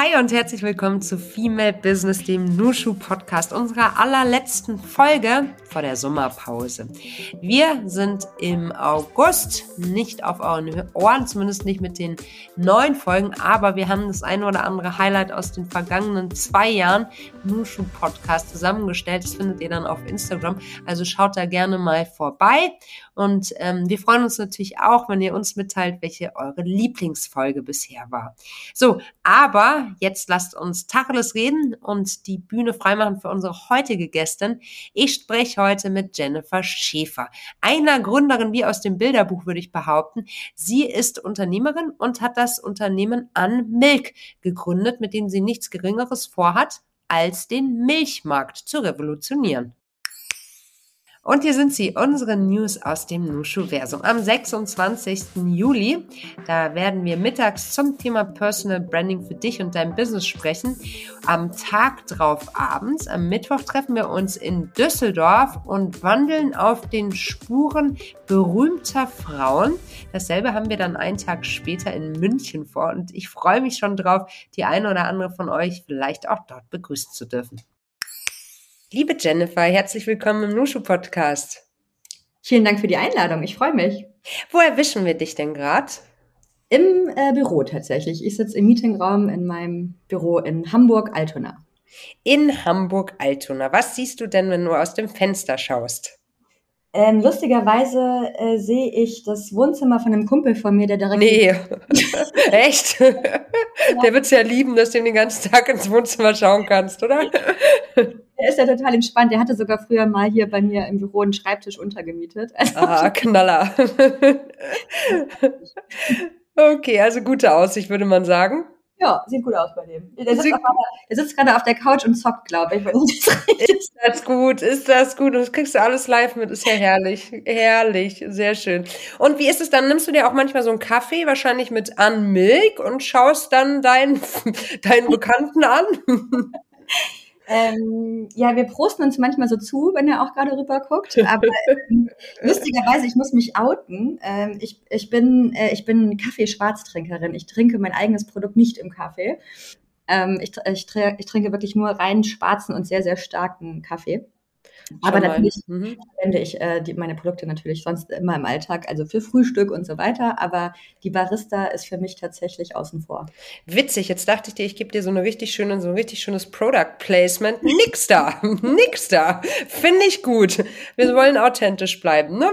Hi und herzlich willkommen zu Female Business, dem Nushu Podcast, unserer allerletzten Folge vor der Sommerpause. Wir sind im August nicht auf euren Ohren, zumindest nicht mit den neuen Folgen, aber wir haben das eine oder andere Highlight aus den vergangenen zwei Jahren Nushu Podcast zusammengestellt. Das findet ihr dann auf Instagram, also schaut da gerne mal vorbei. Und ähm, wir freuen uns natürlich auch, wenn ihr uns mitteilt, welche eure Lieblingsfolge bisher war. So, aber jetzt lasst uns Tacheles reden und die Bühne freimachen für unsere heutige Gästin. Ich spreche heute mit Jennifer Schäfer, einer Gründerin wie aus dem Bilderbuch, würde ich behaupten. Sie ist Unternehmerin und hat das Unternehmen An Milk gegründet, mit dem sie nichts Geringeres vorhat, als den Milchmarkt zu revolutionieren. Und hier sind sie, unsere News aus dem Nushu-Versum. Am 26. Juli, da werden wir mittags zum Thema Personal Branding für dich und dein Business sprechen. Am Tag drauf abends, am Mittwoch, treffen wir uns in Düsseldorf und wandeln auf den Spuren berühmter Frauen. Dasselbe haben wir dann einen Tag später in München vor und ich freue mich schon drauf, die eine oder andere von euch vielleicht auch dort begrüßen zu dürfen. Liebe Jennifer, herzlich willkommen im Nushu Podcast. Vielen Dank für die Einladung. Ich freue mich. Wo erwischen wir dich denn gerade? Im äh, Büro tatsächlich. Ich sitze im Meetingraum in meinem Büro in Hamburg-Altona. In Hamburg-Altona. Was siehst du denn, wenn du aus dem Fenster schaust? Ähm, lustigerweise äh, sehe ich das Wohnzimmer von einem Kumpel von mir, der direkt. Nee, echt? Ja. Der es ja lieben, dass du den ganzen Tag ins Wohnzimmer schauen kannst, oder? Der ist ja total entspannt. Der hatte sogar früher mal hier bei mir im Büro einen Schreibtisch untergemietet. Also ah, Knaller. okay, also gute Aussicht, würde man sagen. Ja, sieht gut aus bei dem. Der sitzt, auf, der sitzt gerade auf der Couch und zockt, glaube ich. ist das gut? Ist das gut? Und das kriegst du alles live mit. Ist ja herrlich. Herrlich. Sehr schön. Und wie ist es dann? Nimmst du dir auch manchmal so einen Kaffee, wahrscheinlich mit An Milk und schaust dann deinen, deinen Bekannten an? Ähm, ja, wir prosten uns manchmal so zu, wenn er auch gerade rüber guckt. Aber ähm, lustigerweise, ich muss mich outen. Ähm, ich, ich bin, äh, ich bin Kaffeeschwarztrinkerin. Ich trinke mein eigenes Produkt nicht im Kaffee. Ähm, ich, ich, ich trinke wirklich nur rein schwarzen und sehr, sehr starken Kaffee. Aber natürlich mhm. verwende ich äh, die, meine Produkte natürlich sonst immer im Alltag, also für Frühstück und so weiter. Aber die Barista ist für mich tatsächlich außen vor. Witzig, jetzt dachte ich dir, ich gebe dir so eine richtig schöne, so ein richtig schönes Product Placement. Nix da, nix da. Finde ich gut. Wir wollen authentisch bleiben, ne?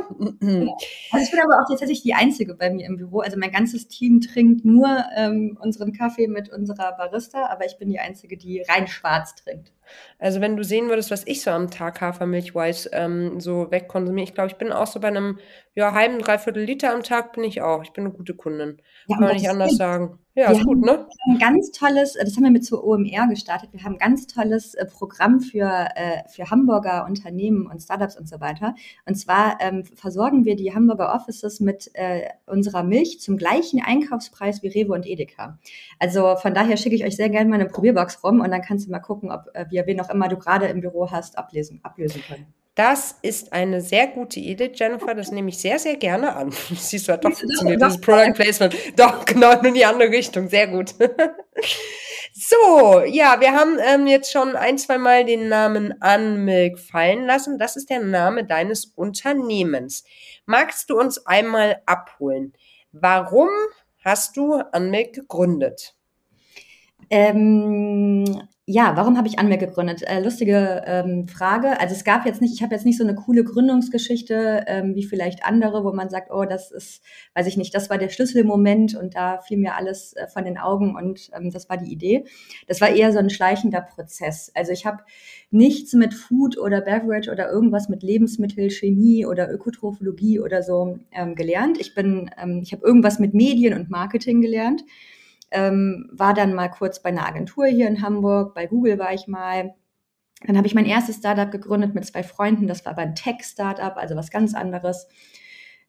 Also ich bin aber auch tatsächlich die Einzige bei mir im Büro. Also mein ganzes Team trinkt nur ähm, unseren Kaffee mit unserer Barista, aber ich bin die Einzige, die rein schwarz trinkt. Also wenn du sehen würdest, was ich so am Tag Hafermilchweiß ähm, so wegkonsumiere, ich glaube, ich bin auch so bei einem ja, halben, dreiviertel Liter am Tag bin ich auch. Ich bin eine gute Kundin. Ja, Kann man nicht anders sagen. Ja, ist gut, ne? Ein ganz tolles, das haben wir mit zur OMR gestartet. Wir haben ein ganz tolles äh, Programm für, äh, für Hamburger Unternehmen und Startups und so weiter. Und zwar ähm, versorgen wir die Hamburger Offices mit äh, unserer Milch zum gleichen Einkaufspreis wie Rewe und Edeka. Also von daher schicke ich euch sehr gerne mal eine Probierbox rum und dann kannst du mal gucken, ob äh, wir, wen auch immer du gerade im Büro hast, ablesen, ablösen können. Das ist eine sehr gute Idee, Jennifer. Das nehme ich sehr, sehr gerne an. Siehst du, hat doch funktioniert, das Product Placement. Doch, genau, in die andere Richtung. Sehr gut. so, ja, wir haben ähm, jetzt schon ein, zwei Mal den Namen Unmilk fallen lassen. Das ist der Name deines Unternehmens. Magst du uns einmal abholen? Warum hast du Unmilk gegründet? Ähm, ja, warum habe ich Anmerk gegründet? Äh, lustige ähm, Frage. Also es gab jetzt nicht, ich habe jetzt nicht so eine coole Gründungsgeschichte ähm, wie vielleicht andere, wo man sagt, oh, das ist, weiß ich nicht, das war der Schlüsselmoment und da fiel mir alles äh, von den Augen und ähm, das war die Idee. Das war eher so ein schleichender Prozess. Also ich habe nichts mit Food oder Beverage oder irgendwas mit Lebensmittel, Chemie oder Ökotrophologie oder so ähm, gelernt. Ich bin, ähm, ich habe irgendwas mit Medien und Marketing gelernt ähm, war dann mal kurz bei einer Agentur hier in Hamburg, bei Google war ich mal. Dann habe ich mein erstes Startup gegründet mit zwei Freunden, das war aber ein Tech-Startup, also was ganz anderes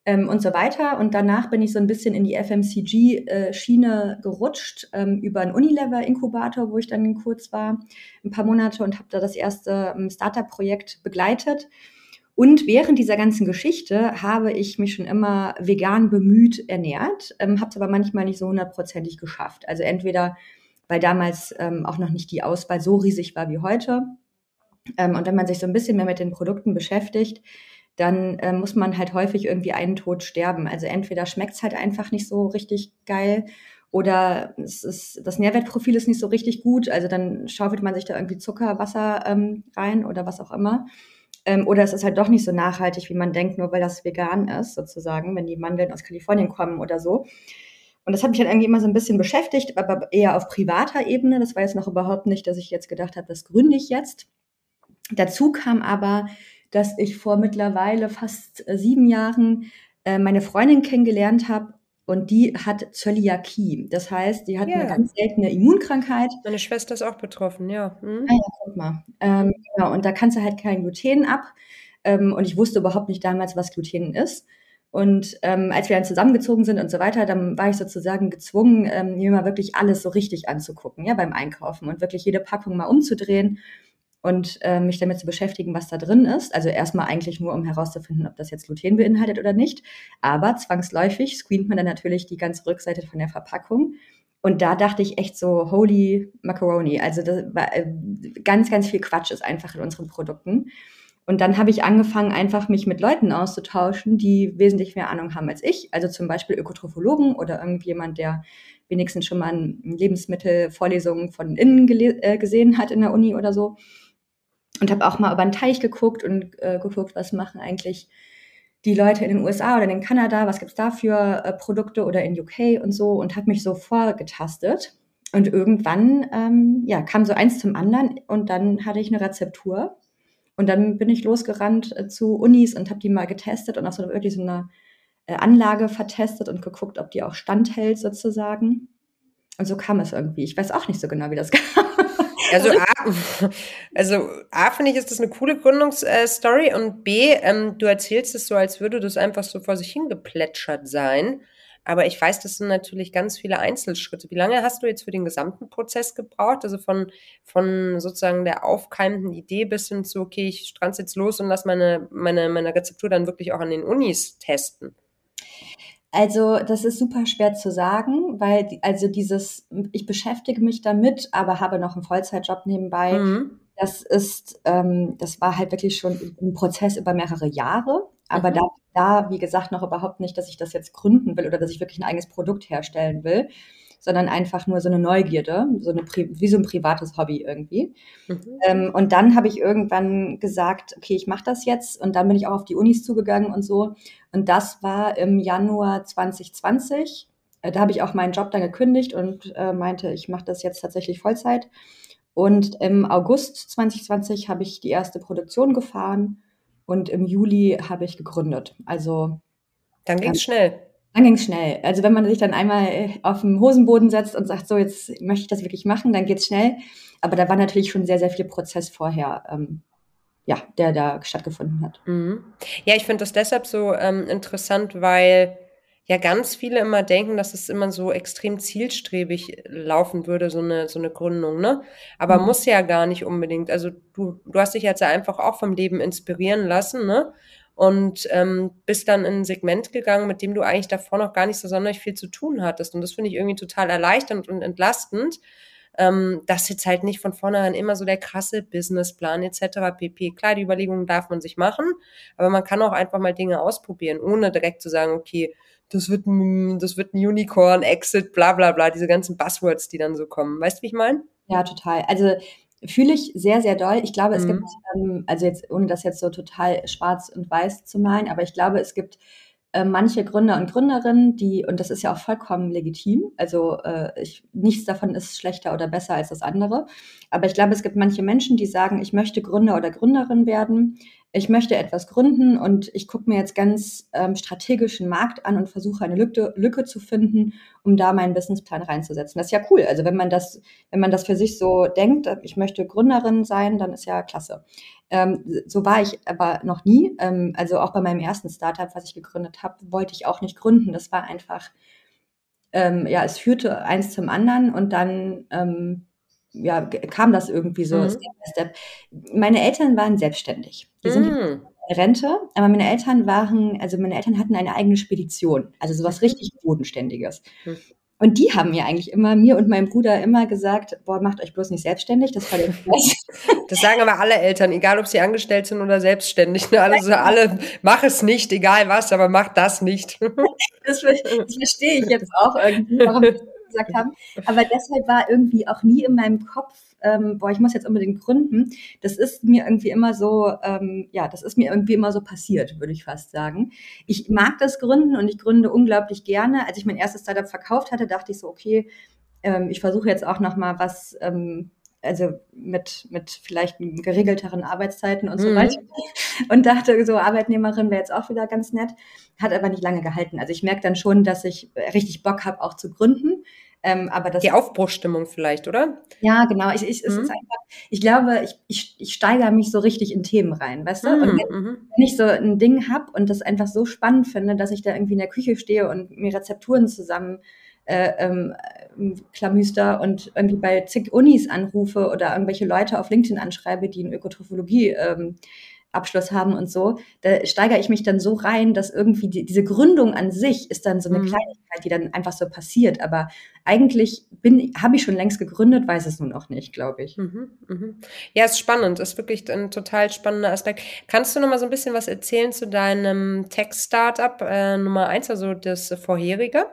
ähm, und so weiter. Und danach bin ich so ein bisschen in die FMCG-Schiene äh, gerutscht ähm, über einen Unilever-Inkubator, wo ich dann kurz war, ein paar Monate und habe da das erste ähm, Startup-Projekt begleitet. Und während dieser ganzen Geschichte habe ich mich schon immer vegan bemüht ernährt, ähm, habe es aber manchmal nicht so hundertprozentig geschafft. Also entweder weil damals ähm, auch noch nicht die Auswahl so riesig war wie heute. Ähm, und wenn man sich so ein bisschen mehr mit den Produkten beschäftigt, dann äh, muss man halt häufig irgendwie einen Tod sterben. Also entweder schmeckt es halt einfach nicht so richtig geil oder es ist, das Nährwertprofil ist nicht so richtig gut. Also dann schaufelt man sich da irgendwie Zucker, Wasser ähm, rein oder was auch immer. Ähm, oder es ist halt doch nicht so nachhaltig, wie man denkt, nur weil das vegan ist, sozusagen, wenn die Mandeln aus Kalifornien kommen oder so. Und das hat mich halt irgendwie immer so ein bisschen beschäftigt, aber eher auf privater Ebene. Das war jetzt noch überhaupt nicht, dass ich jetzt gedacht habe, das gründe ich jetzt. Dazu kam aber, dass ich vor mittlerweile fast äh, sieben Jahren äh, meine Freundin kennengelernt habe und die hat Zöliakie. Das heißt, die hat yeah. eine ganz seltene Immunkrankheit. Meine Schwester ist auch betroffen, ja. Hm. Ah ja, guck mal. Ähm, genau, und da kannst du halt kein Gluten ab. Ähm, und ich wusste überhaupt nicht damals, was Gluten ist. Und ähm, als wir dann zusammengezogen sind und so weiter, dann war ich sozusagen gezwungen, ähm, mir mal wirklich alles so richtig anzugucken, ja, beim Einkaufen und wirklich jede Packung mal umzudrehen und äh, mich damit zu beschäftigen, was da drin ist. Also erstmal eigentlich nur, um herauszufinden, ob das jetzt Gluten beinhaltet oder nicht. Aber zwangsläufig screent man dann natürlich die ganze Rückseite von der Verpackung. Und da dachte ich echt so, holy macaroni. Also das war, äh, ganz, ganz viel Quatsch ist einfach in unseren Produkten. Und dann habe ich angefangen, einfach mich mit Leuten auszutauschen, die wesentlich mehr Ahnung haben als ich. Also zum Beispiel Ökotrophologen oder irgendjemand, der wenigstens schon mal Lebensmittelvorlesungen von innen äh, gesehen hat in der Uni oder so und habe auch mal über den Teich geguckt und äh, geguckt, was machen eigentlich die Leute in den USA oder in Kanada, was gibt's da für äh, Produkte oder in UK und so und habe mich so vorgetastet. Und irgendwann ähm, ja, kam so eins zum anderen und dann hatte ich eine Rezeptur. Und dann bin ich losgerannt äh, zu Unis und habe die mal getestet und auch so wirklich so eine äh, Anlage vertestet und geguckt, ob die auch standhält sozusagen. Und so kam es irgendwie. Ich weiß auch nicht so genau, wie das kam. Also A, also A finde ich, ist das eine coole Gründungsstory und B, ähm, du erzählst es so, als würde das einfach so vor sich hingeplätschert sein. Aber ich weiß, das sind natürlich ganz viele Einzelschritte. Wie lange hast du jetzt für den gesamten Prozess gebraucht? Also von, von sozusagen der aufkeimenden Idee bis hin zu, okay, ich stranze jetzt los und lass meine, meine, meine Rezeptur dann wirklich auch an den Unis testen. Also das ist super schwer zu sagen, weil also dieses, ich beschäftige mich damit, aber habe noch einen Vollzeitjob nebenbei. Mhm. Das ist, ähm, das war halt wirklich schon ein Prozess über mehrere Jahre. Aber mhm. da, da, wie gesagt, noch überhaupt nicht, dass ich das jetzt gründen will oder dass ich wirklich ein eigenes Produkt herstellen will sondern einfach nur so eine Neugierde, so eine wie so ein privates Hobby irgendwie. Mhm. Ähm, und dann habe ich irgendwann gesagt, okay, ich mache das jetzt. Und dann bin ich auch auf die Unis zugegangen und so. Und das war im Januar 2020. Äh, da habe ich auch meinen Job dann gekündigt und äh, meinte, ich mache das jetzt tatsächlich Vollzeit. Und im August 2020 habe ich die erste Produktion gefahren und im Juli habe ich gegründet. Also dann ging es schnell. Dann ging es schnell. Also wenn man sich dann einmal äh, auf den Hosenboden setzt und sagt, so jetzt möchte ich das wirklich machen, dann geht es schnell. Aber da war natürlich schon sehr, sehr viel Prozess vorher, ähm, ja, der da stattgefunden hat. Mhm. Ja, ich finde das deshalb so ähm, interessant, weil ja ganz viele immer denken, dass es immer so extrem zielstrebig laufen würde, so eine, so eine Gründung, ne? Aber mhm. muss ja gar nicht unbedingt. Also du, du hast dich jetzt einfach auch vom Leben inspirieren lassen, ne? Und ähm, bist dann in ein Segment gegangen, mit dem du eigentlich davor noch gar nicht so sonderlich viel zu tun hattest. Und das finde ich irgendwie total erleichternd und entlastend, ähm, dass jetzt halt nicht von vornherein immer so der krasse Businessplan etc. pp. Klar, die Überlegungen darf man sich machen, aber man kann auch einfach mal Dinge ausprobieren, ohne direkt zu sagen, okay, das wird ein, das wird ein Unicorn, Exit, bla bla bla, diese ganzen Buzzwords, die dann so kommen. Weißt du, wie ich meine? Ja, total. Also Fühle ich sehr, sehr doll. Ich glaube, es mhm. gibt, ähm, also jetzt, ohne das jetzt so total schwarz und weiß zu malen, aber ich glaube, es gibt äh, manche Gründer und Gründerinnen, die, und das ist ja auch vollkommen legitim, also äh, ich, nichts davon ist schlechter oder besser als das andere, aber ich glaube, es gibt manche Menschen, die sagen, ich möchte Gründer oder Gründerin werden, ich möchte etwas gründen und ich gucke mir jetzt ganz ähm, strategischen Markt an und versuche eine Lücke, Lücke zu finden, um da meinen Businessplan reinzusetzen. Das ist ja cool. Also wenn man das, wenn man das für sich so denkt, ich möchte Gründerin sein, dann ist ja klasse. Ähm, so war ich aber noch nie. Ähm, also auch bei meinem ersten Startup, was ich gegründet habe, wollte ich auch nicht gründen. Das war einfach, ähm, ja, es führte eins zum anderen und dann ähm, ja, kam das irgendwie so mhm. Step by Step. Meine Eltern waren selbstständig. Die sind mhm. in Rente, aber meine Eltern waren, also meine Eltern hatten eine eigene Spedition, also sowas mhm. richtig Bodenständiges. Mhm. und die haben mir eigentlich immer, mir und meinem Bruder immer gesagt, boah, macht euch bloß nicht selbstständig, das war der Das sagen aber alle Eltern, egal ob sie angestellt sind oder selbstständig. Ne? Also alle, mach es nicht, egal was, aber mach das nicht. Das, das verstehe ich jetzt auch irgendwie, warum gesagt haben. Aber deshalb war irgendwie auch nie in meinem Kopf, ähm, boah, ich muss jetzt unbedingt gründen. Das ist mir irgendwie immer so, ähm, ja, das ist mir irgendwie immer so passiert, würde ich fast sagen. Ich mag das Gründen und ich gründe unglaublich gerne. Als ich mein erstes Startup verkauft hatte, dachte ich so, okay, ähm, ich versuche jetzt auch noch mal was ähm, also mit, mit vielleicht geregelteren Arbeitszeiten und so mhm. weiter. Und dachte, so Arbeitnehmerin wäre jetzt auch wieder ganz nett. Hat aber nicht lange gehalten. Also ich merke dann schon, dass ich richtig Bock habe, auch zu gründen. Ähm, aber das, Die Aufbruchstimmung vielleicht, oder? Ja, genau. Ich, ich, mhm. es ist einfach, ich glaube, ich, ich, ich steigere mich so richtig in Themen rein, weißt du? Mhm. Und wenn, mhm. wenn ich so ein Ding habe und das einfach so spannend finde, dass ich da irgendwie in der Küche stehe und mir Rezepturen zusammen äh, ähm, Klamüster und irgendwie bei zig Unis anrufe oder irgendwelche Leute auf LinkedIn anschreibe, die in Ökotrophologie ähm, Abschluss haben und so, da steigere ich mich dann so rein, dass irgendwie die, diese Gründung an sich ist dann so eine mhm. Kleinigkeit, die dann einfach so passiert. Aber eigentlich bin, habe ich schon längst gegründet, weiß es nur noch nicht, glaube ich. Mhm, mhm. Ja, ist spannend, ist wirklich ein total spannender Aspekt. Kannst du noch mal so ein bisschen was erzählen zu deinem Tech-Startup äh, Nummer eins, also das vorherige?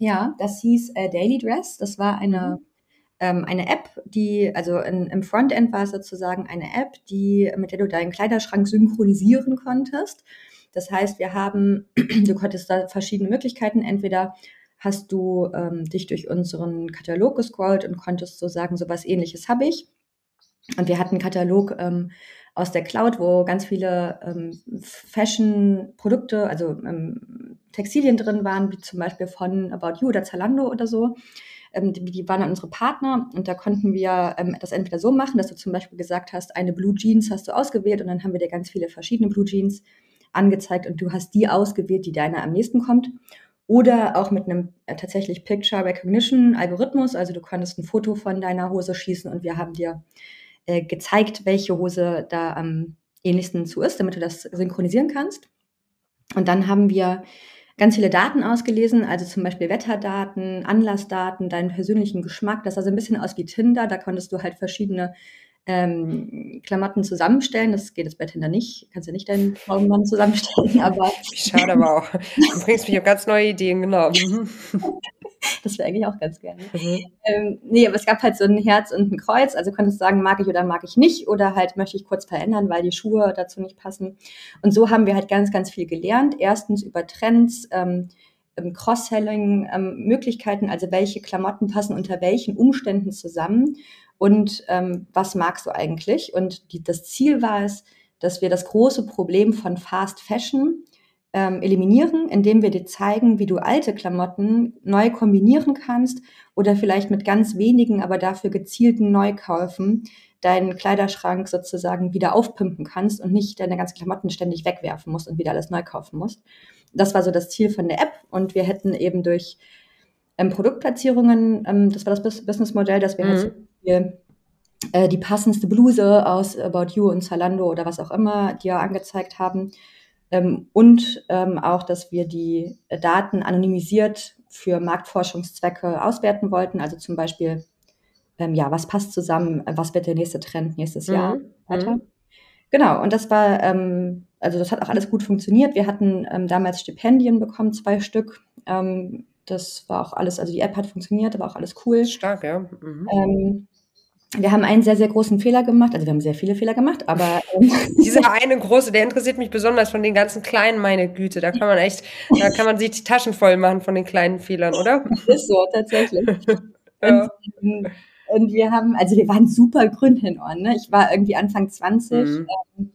Ja, das hieß äh, Daily Dress. Das war eine mhm ähm, eine App, die, also in, im Frontend war es sozusagen eine App, die, mit der du deinen Kleiderschrank synchronisieren konntest. Das heißt, wir haben, du konntest da verschiedene Möglichkeiten. Entweder hast du ähm, dich durch unseren Katalog gescrollt und konntest so sagen, so was ähnliches habe ich. Und wir hatten einen Katalog ähm, aus der Cloud, wo ganz viele ähm, Fashion-Produkte, also ähm, Textilien drin waren, wie zum Beispiel von About You oder Zalando oder so ähm, die, die, waren dann unsere Partner und da konnten wir ähm, das entweder so machen, dass du zum Beispiel gesagt hast, eine Blue Jeans hast du ausgewählt und dann haben wir dir ganz viele verschiedene Blue Jeans angezeigt und du hast die ausgewählt, die deiner am nächsten kommt. Oder auch mit einem äh, tatsächlich Picture Recognition Algorithmus, also du konntest ein Foto von deiner Hose schießen und wir haben dir äh, gezeigt, welche Hose da am ähnlichsten zu ist, damit du das synchronisieren kannst. Und dann haben wir ganz viele Daten ausgelesen, also zum Beispiel Wetterdaten, Anlassdaten, deinen persönlichen Geschmack. Das sah so ein bisschen aus wie Tinder. Da konntest du halt verschiedene ähm, Klamotten zusammenstellen. Das geht jetzt bei Tinder nicht. Kannst ja nicht deinen Traummann zusammenstellen, aber. Schade aber auch. Du bringst mich auf ganz neue Ideen, genau. Das wäre eigentlich auch ganz gerne. Mhm. Ähm, nee, aber es gab halt so ein Herz und ein Kreuz. Also konntest du sagen, mag ich oder mag ich nicht. Oder halt möchte ich kurz verändern, weil die Schuhe dazu nicht passen. Und so haben wir halt ganz, ganz viel gelernt. Erstens über Trends, ähm, ähm Cross-Selling-Möglichkeiten, ähm, also welche Klamotten passen unter welchen Umständen zusammen und ähm, was magst du eigentlich? Und die, das Ziel war es, dass wir das große Problem von Fast Fashion ähm, eliminieren, indem wir dir zeigen, wie du alte Klamotten neu kombinieren kannst oder vielleicht mit ganz wenigen, aber dafür gezielten Neukäufen deinen Kleiderschrank sozusagen wieder aufpimpen kannst und nicht deine ganzen Klamotten ständig wegwerfen musst und wieder alles neu kaufen musst. Das war so das Ziel von der App und wir hätten eben durch ähm, Produktplatzierungen, ähm, das war das Businessmodell, dass wir mhm. halt äh, die passendste Bluse aus About You und Zalando oder was auch immer dir angezeigt haben, ähm, und ähm, auch, dass wir die Daten anonymisiert für Marktforschungszwecke auswerten wollten. Also zum Beispiel, ähm, ja, was passt zusammen, was wird der nächste Trend nächstes mhm. Jahr weiter. Mhm. Genau, und das war, ähm, also das hat auch alles gut funktioniert. Wir hatten ähm, damals Stipendien bekommen, zwei Stück. Ähm, das war auch alles, also die App hat funktioniert, war auch alles cool. Stark, ja. Mhm. Ähm, wir haben einen sehr, sehr großen Fehler gemacht. Also wir haben sehr viele Fehler gemacht, aber. Ähm Dieser eine große, der interessiert mich besonders von den ganzen kleinen, meine Güte. Da kann man echt, da kann man sich die Taschen voll machen von den kleinen Fehlern, oder? Ist so, tatsächlich. ja. und, und, wir haben, also wir waren super Gründenohren. Ne? Ich war irgendwie Anfang 20. Mhm. Ähm,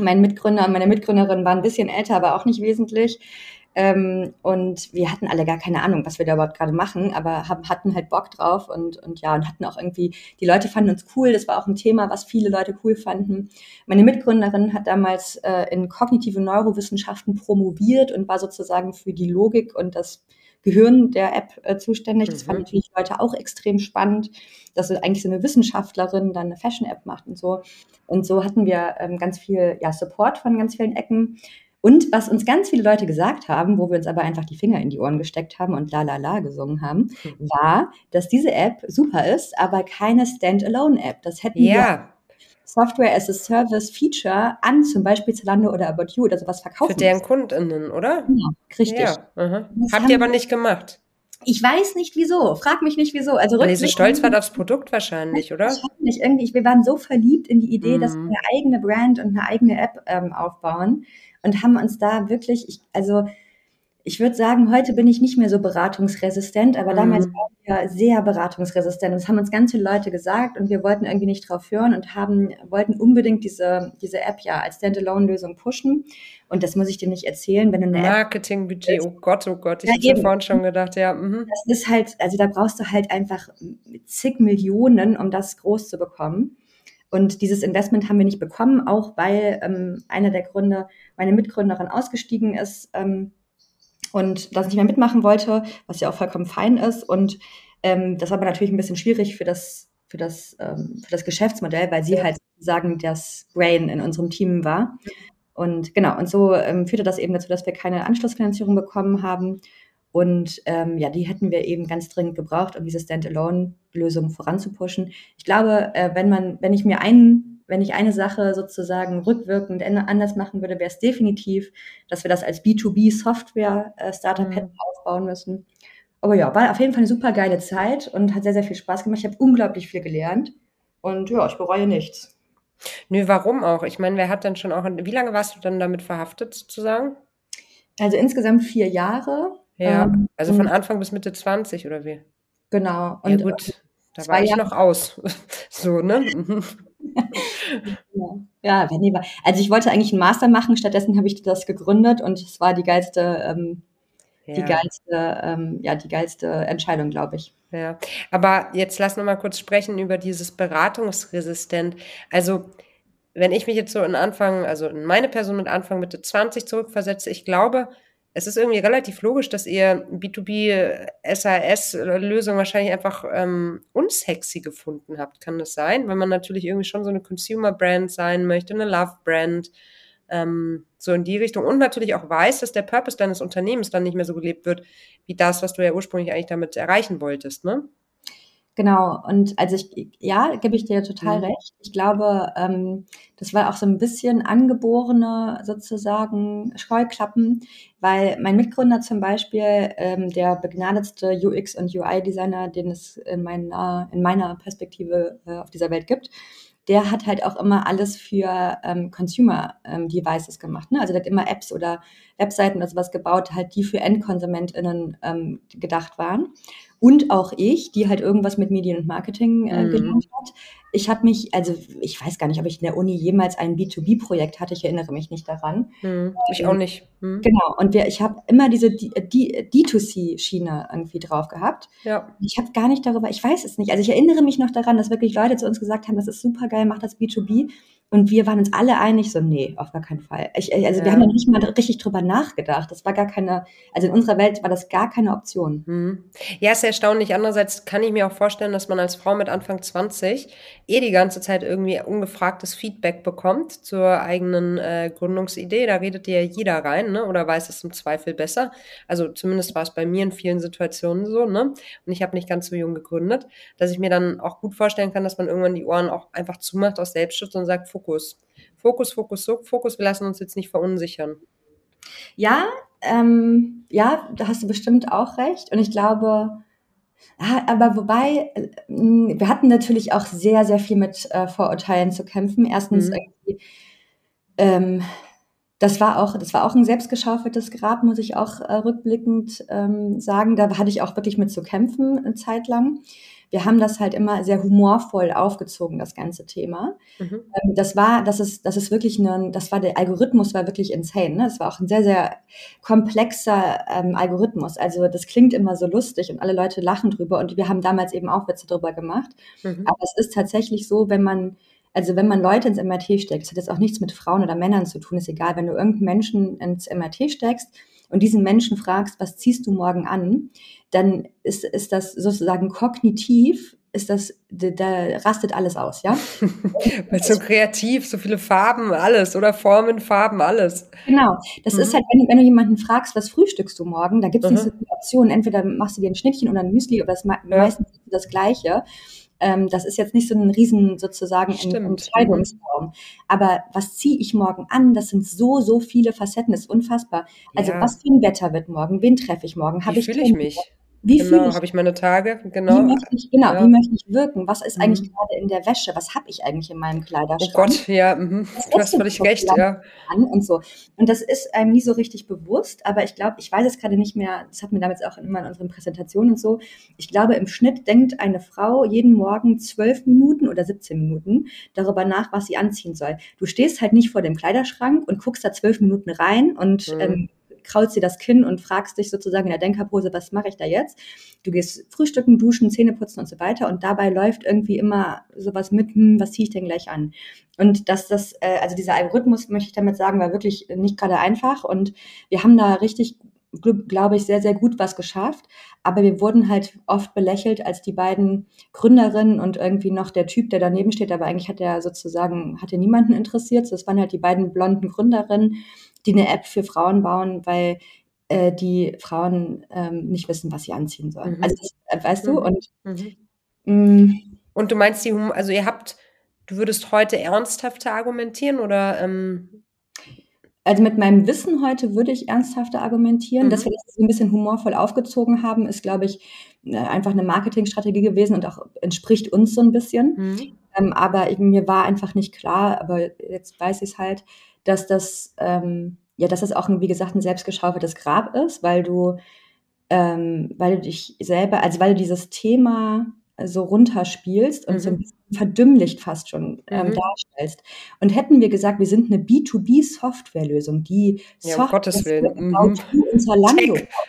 mein Mitgründer und meine Mitgründerin waren ein bisschen älter, aber auch nicht wesentlich. Ähm, und wir hatten alle gar keine Ahnung, was wir da überhaupt gerade machen, aber haben, hatten halt Bock drauf und, und ja, und hatten auch irgendwie, die Leute fanden uns cool, das war auch ein Thema, was viele Leute cool fanden. Meine Mitgründerin hat damals äh, in kognitive Neurowissenschaften promoviert und war sozusagen für die Logik und das Gehirn der App äh, zuständig. Das mhm. fanden natürlich Leute auch extrem spannend, dass eigentlich so eine Wissenschaftlerin dann eine Fashion-App macht und so. Und so hatten wir ähm, ganz viel ja, Support von ganz vielen Ecken. Und was uns ganz viele Leute gesagt haben, wo wir uns aber einfach die Finger in die Ohren gesteckt haben und la la la gesungen haben, mhm. war, dass diese App super ist, aber keine Standalone-App. Das hätten ja. wir Software as a Service Feature an zum Beispiel Zalando oder About You oder sowas verkaufen. Für deren KundInnen, oder? Ja, richtig. Ja, Habt ihr aber nicht gemacht. Ich weiß nicht wieso. Frag mich nicht wieso. Also Weil ihr so stolz wart aufs Produkt wahrscheinlich, oder? Wahrscheinlich. Irgendwie, wir waren so verliebt in die Idee, mm. dass wir eine eigene Brand und eine eigene App ähm, aufbauen und haben uns da wirklich, ich, also ich würde sagen, heute bin ich nicht mehr so beratungsresistent, aber mhm. damals war ich ja sehr beratungsresistent. Das haben uns ganz viele Leute gesagt und wir wollten irgendwie nicht drauf hören und haben, wollten unbedingt diese, diese App ja als Standalone-Lösung pushen. Und das muss ich dir nicht erzählen, wenn du eine Marketingbudget, oh Gott, oh Gott, ich ja, habe vorhin schon gedacht, ja. Mhm. Das ist halt, also da brauchst du halt einfach zig Millionen, um das groß zu bekommen. Und dieses Investment haben wir nicht bekommen, auch weil ähm, einer der Gründe, meine Mitgründerin ausgestiegen ist. Ähm, und das nicht mehr mitmachen wollte, was ja auch vollkommen fein ist. Und ähm, das war aber natürlich ein bisschen schwierig für das, für das, ähm, für das Geschäftsmodell, weil sie ja. halt sozusagen das Brain in unserem Team war. Und genau, und so ähm, führte das eben dazu, dass wir keine Anschlussfinanzierung bekommen haben. Und ähm, ja, die hätten wir eben ganz dringend gebraucht, um diese Standalone-Lösung voranzupushen. Ich glaube, äh, wenn man, wenn ich mir einen wenn ich eine Sache sozusagen rückwirkend anders machen würde, wäre es definitiv, dass wir das als B2B-Software-Startup äh, mhm. hätten aufbauen müssen. Aber ja, war auf jeden Fall eine super geile Zeit und hat sehr, sehr viel Spaß gemacht. Ich habe unglaublich viel gelernt und ja, ich bereue nichts. Nö, warum auch? Ich meine, wer hat dann schon auch, wie lange warst du dann damit verhaftet sozusagen? Also insgesamt vier Jahre. Ja, ähm, also von Anfang bis Mitte 20 oder wie? Genau. Und, ja gut, da war ich Jahre. noch aus. so, ne? ja, wenn nee, also ich wollte eigentlich einen Master machen, stattdessen habe ich das gegründet und es war die geilste, ähm, ja. die geilste, ähm, ja, die geilste Entscheidung, glaube ich. Ja, aber jetzt lass noch mal kurz sprechen über dieses Beratungsresistent. Also wenn ich mich jetzt so in Anfang, also in meine Person mit Anfang Mitte 20 zurückversetze, ich glaube, es ist irgendwie relativ logisch, dass ihr B2B SAS-Lösung wahrscheinlich einfach ähm, unsexy gefunden habt. Kann das sein? Weil man natürlich irgendwie schon so eine Consumer-Brand sein möchte, eine Love-Brand, ähm, so in die Richtung. Und natürlich auch weiß, dass der Purpose deines Unternehmens dann nicht mehr so gelebt wird, wie das, was du ja ursprünglich eigentlich damit erreichen wolltest, ne? Genau, und also ich, ja, gebe ich dir total mhm. recht. Ich glaube, ähm, das war auch so ein bisschen angeborene sozusagen Scheuklappen, weil mein Mitgründer zum Beispiel, ähm, der begnadetste UX- und UI-Designer, den es in meiner, in meiner Perspektive äh, auf dieser Welt gibt, der hat halt auch immer alles für ähm, Consumer-Devices ähm, gemacht. Ne? Also der hat immer Apps oder Webseiten oder sowas gebaut, halt die für EndkonsumentInnen ähm, gedacht waren und auch ich, die halt irgendwas mit Medien und Marketing äh, mhm. gelernt hat. Ich habe mich, also ich weiß gar nicht, ob ich in der Uni jemals ein B2B-Projekt hatte, ich erinnere mich nicht daran. Mhm. Ich ähm, auch nicht. Mhm. Genau, und wir, ich habe immer diese D2C-Schiene irgendwie drauf gehabt. Ja. Ich habe gar nicht darüber, ich weiß es nicht. Also ich erinnere mich noch daran, dass wirklich Leute zu uns gesagt haben, das ist super geil, mach das B2B. Und wir waren uns alle einig, so, nee, auf gar keinen Fall. Ich, also ja. wir haben da nicht mal richtig drüber nachgedacht. Das war gar keine, also in unserer Welt war das gar keine Option. Mhm. Ja, ist erstaunlich. Andererseits kann ich mir auch vorstellen, dass man als Frau mit Anfang 20 eh die ganze Zeit irgendwie ungefragtes Feedback bekommt zur eigenen äh, Gründungsidee. Da redet ja jeder rein, ne? oder weiß es im Zweifel besser. Also zumindest war es bei mir in vielen Situationen so. Ne? Und ich habe nicht ganz so jung gegründet, dass ich mir dann auch gut vorstellen kann, dass man irgendwann die Ohren auch einfach zumacht aus Selbstschutz und sagt, Fokus. Fokus, Fokus, Fokus. Wir lassen uns jetzt nicht verunsichern. Ja, ähm, ja, da hast du bestimmt auch recht. Und ich glaube, aber wobei, äh, wir hatten natürlich auch sehr, sehr viel mit äh, Vorurteilen zu kämpfen. Erstens mhm. ähm, das war auch, das war auch ein selbstgeschaufeltes Grab, muss ich auch äh, rückblickend ähm, sagen. Da hatte ich auch wirklich mit zu kämpfen eine Zeit lang wir haben das halt immer sehr humorvoll aufgezogen, das ganze Thema. Mhm. Ähm, das war, das ist, das ist wirklich ein, das war der Algorithmus war wirklich insane. Ne? Das war auch ein sehr, sehr komplexer ähm, Algorithmus. Also das klingt immer so lustig und alle Leute lachen drüber und wir haben damals eben auch Witze drüber gemacht. Mhm. Aber es ist tatsächlich so, wenn man also wenn man Leute ins MRT steckt, das hat jetzt auch nichts mit Frauen oder Männern zu tun, ist egal, wenn du irgendeinen Menschen ins MRT steckst, und diesen Menschen fragst, was ziehst du morgen an, dann ist, ist das sozusagen kognitiv ist das, da rastet alles aus, ja? Weil so kreativ, so viele Farben, alles, oder Formen, Farben, alles. Genau. Das mhm. ist halt, wenn, wenn, du jemanden fragst, was frühstückst du morgen, da gibt es mhm. nicht so viele Optionen. Entweder machst du dir ein Schnittchen oder ein Müsli, aber das ja. meistens das Gleiche. Ähm, das ist jetzt nicht so ein riesen sozusagen Entscheidungsraum. Mhm. Aber was ziehe ich morgen an? Das sind so, so viele Facetten, das ist unfassbar. Also ja. was für ein Wetter wird morgen? Wen treffe ich morgen? Wie fühle ich mich? Wie genau, habe ich meine Tage, genau. Wie möchte ich, genau, ja. wie möchte ich wirken? Was ist eigentlich mhm. gerade in der Wäsche? Was habe ich eigentlich in meinem Kleiderschrank? Oh Gott, ja, mhm. du hast völlig recht, ja. An und so. Und das ist einem nie so richtig bewusst, aber ich glaube, ich weiß es gerade nicht mehr, das hatten wir damals auch immer in unseren Präsentationen und so. Ich glaube, im Schnitt denkt eine Frau jeden Morgen zwölf Minuten oder 17 Minuten darüber nach, was sie anziehen soll. Du stehst halt nicht vor dem Kleiderschrank und guckst da zwölf Minuten rein und mhm. ähm, kraulst dir das Kinn und fragst dich sozusagen in der Denkerpose, was mache ich da jetzt? Du gehst frühstücken, duschen, Zähne putzen und so weiter und dabei läuft irgendwie immer sowas mit, hm, was ziehe ich denn gleich an? Und dass das, äh, also dieser Algorithmus, möchte ich damit sagen, war wirklich nicht gerade einfach und wir haben da richtig glaube ich, sehr, sehr gut was geschafft. Aber wir wurden halt oft belächelt als die beiden Gründerinnen und irgendwie noch der Typ, der daneben steht. Aber eigentlich hat er sozusagen, hat er niemanden interessiert. Das waren halt die beiden blonden Gründerinnen, die eine App für Frauen bauen, weil äh, die Frauen ähm, nicht wissen, was sie anziehen sollen. Mhm. Also das, äh, weißt du? Mhm. Und, mhm. Mm. und du meinst, die, also ihr habt, du würdest heute ernsthafter argumentieren oder ähm also mit meinem Wissen heute würde ich ernsthafter argumentieren. Mhm. Dass wir das ein bisschen humorvoll aufgezogen haben, ist, glaube ich, äh, einfach eine Marketingstrategie gewesen und auch entspricht uns so ein bisschen. Mhm. Ähm, aber ich, mir war einfach nicht klar, aber jetzt weiß ich es halt, dass das, ähm, ja, dass das auch, wie gesagt, ein selbstgeschaufeltes Grab ist, weil du, ähm, weil du dich selber, also weil du dieses Thema so runterspielst und mhm. so ein bisschen verdümmlicht fast schon ähm, mhm. darstellst. Und hätten wir gesagt, wir sind eine B2B-Softwarelösung, die ja, Software um Gottes Willen. Mhm.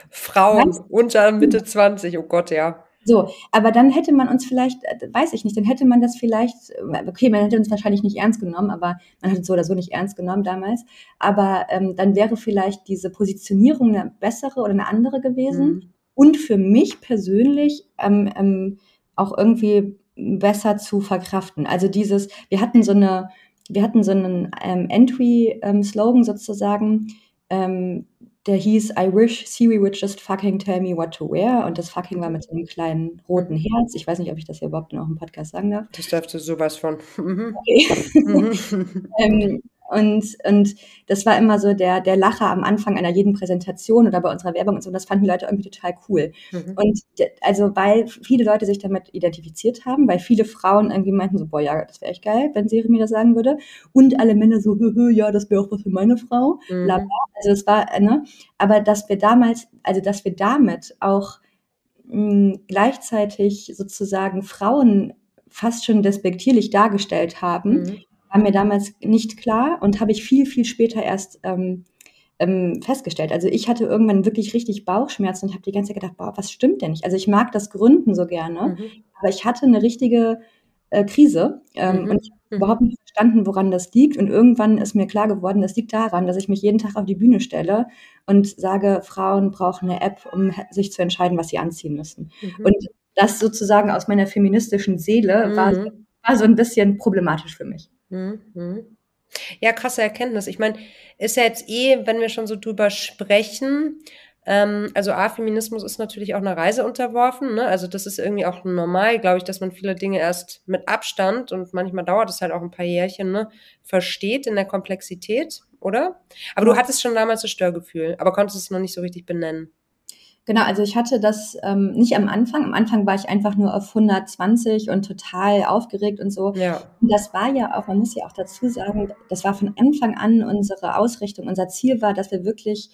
Frauen unter Mitte 20, oh Gott, ja. So, aber dann hätte man uns vielleicht, äh, weiß ich nicht, dann hätte man das vielleicht, äh, okay, man hätte uns wahrscheinlich nicht ernst genommen, aber man hat uns so oder so nicht ernst genommen damals. Aber ähm, dann wäre vielleicht diese Positionierung eine bessere oder eine andere gewesen. Mhm. Und für mich persönlich ähm, ähm, auch irgendwie besser zu verkraften. Also dieses, wir hatten so eine, wir hatten so einen ähm, Entry-Slogan ähm, sozusagen, ähm, der hieß I wish Siri would just fucking tell me what to wear. Und das fucking war mit so einem kleinen roten Herz. Ich weiß nicht, ob ich das hier überhaupt noch im Podcast sagen darf. Das darfst du sowas von. Mhm. Okay. Mhm. ähm, und, und das war immer so der, der Lacher am Anfang einer jeden Präsentation oder bei unserer Werbung und so. Und das fanden die Leute irgendwie total cool. Mhm. Und also, weil viele Leute sich damit identifiziert haben, weil viele Frauen irgendwie meinten so, boah, ja, das wäre echt geil, wenn Siri mir das sagen würde. Und alle Männer so, hö, hö, ja, das wäre auch was für meine Frau. Mhm. Also das war, ne? Aber dass wir damals, also dass wir damit auch mh, hm, gleichzeitig sozusagen Frauen fast schon despektierlich dargestellt haben, mhm war mir damals nicht klar und habe ich viel, viel später erst ähm, ähm, festgestellt. Also ich hatte irgendwann wirklich richtig Bauchschmerzen und habe die ganze Zeit gedacht, boah, was stimmt denn nicht? Also ich mag das Gründen so gerne, mhm. aber ich hatte eine richtige äh, Krise ähm, mhm. und ich habe mhm. überhaupt nicht verstanden, woran das liegt. Und irgendwann ist mir klar geworden, das liegt daran, dass ich mich jeden Tag auf die Bühne stelle und sage, Frauen brauchen eine App, um sich zu entscheiden, was sie anziehen müssen. Mhm. Und das sozusagen aus meiner feministischen Seele war, mhm. war so ein bisschen problematisch für mich. Mhm. Ja, krasse Erkenntnis. Ich meine, ist ja jetzt eh, wenn wir schon so drüber sprechen, ähm, also A-Feminismus ist natürlich auch einer Reise unterworfen. Ne? Also das ist irgendwie auch normal, glaube ich, dass man viele Dinge erst mit Abstand und manchmal dauert es halt auch ein paar Jährchen, ne, versteht in der Komplexität, oder? Aber du hattest schon damals das Störgefühl, aber konntest es noch nicht so richtig benennen. Genau, also ich hatte das ähm, nicht am Anfang. Am Anfang war ich einfach nur auf 120 und total aufgeregt und so. Ja. Und das war ja auch, man muss ja auch dazu sagen, das war von Anfang an unsere Ausrichtung. Unser Ziel war, dass wir wirklich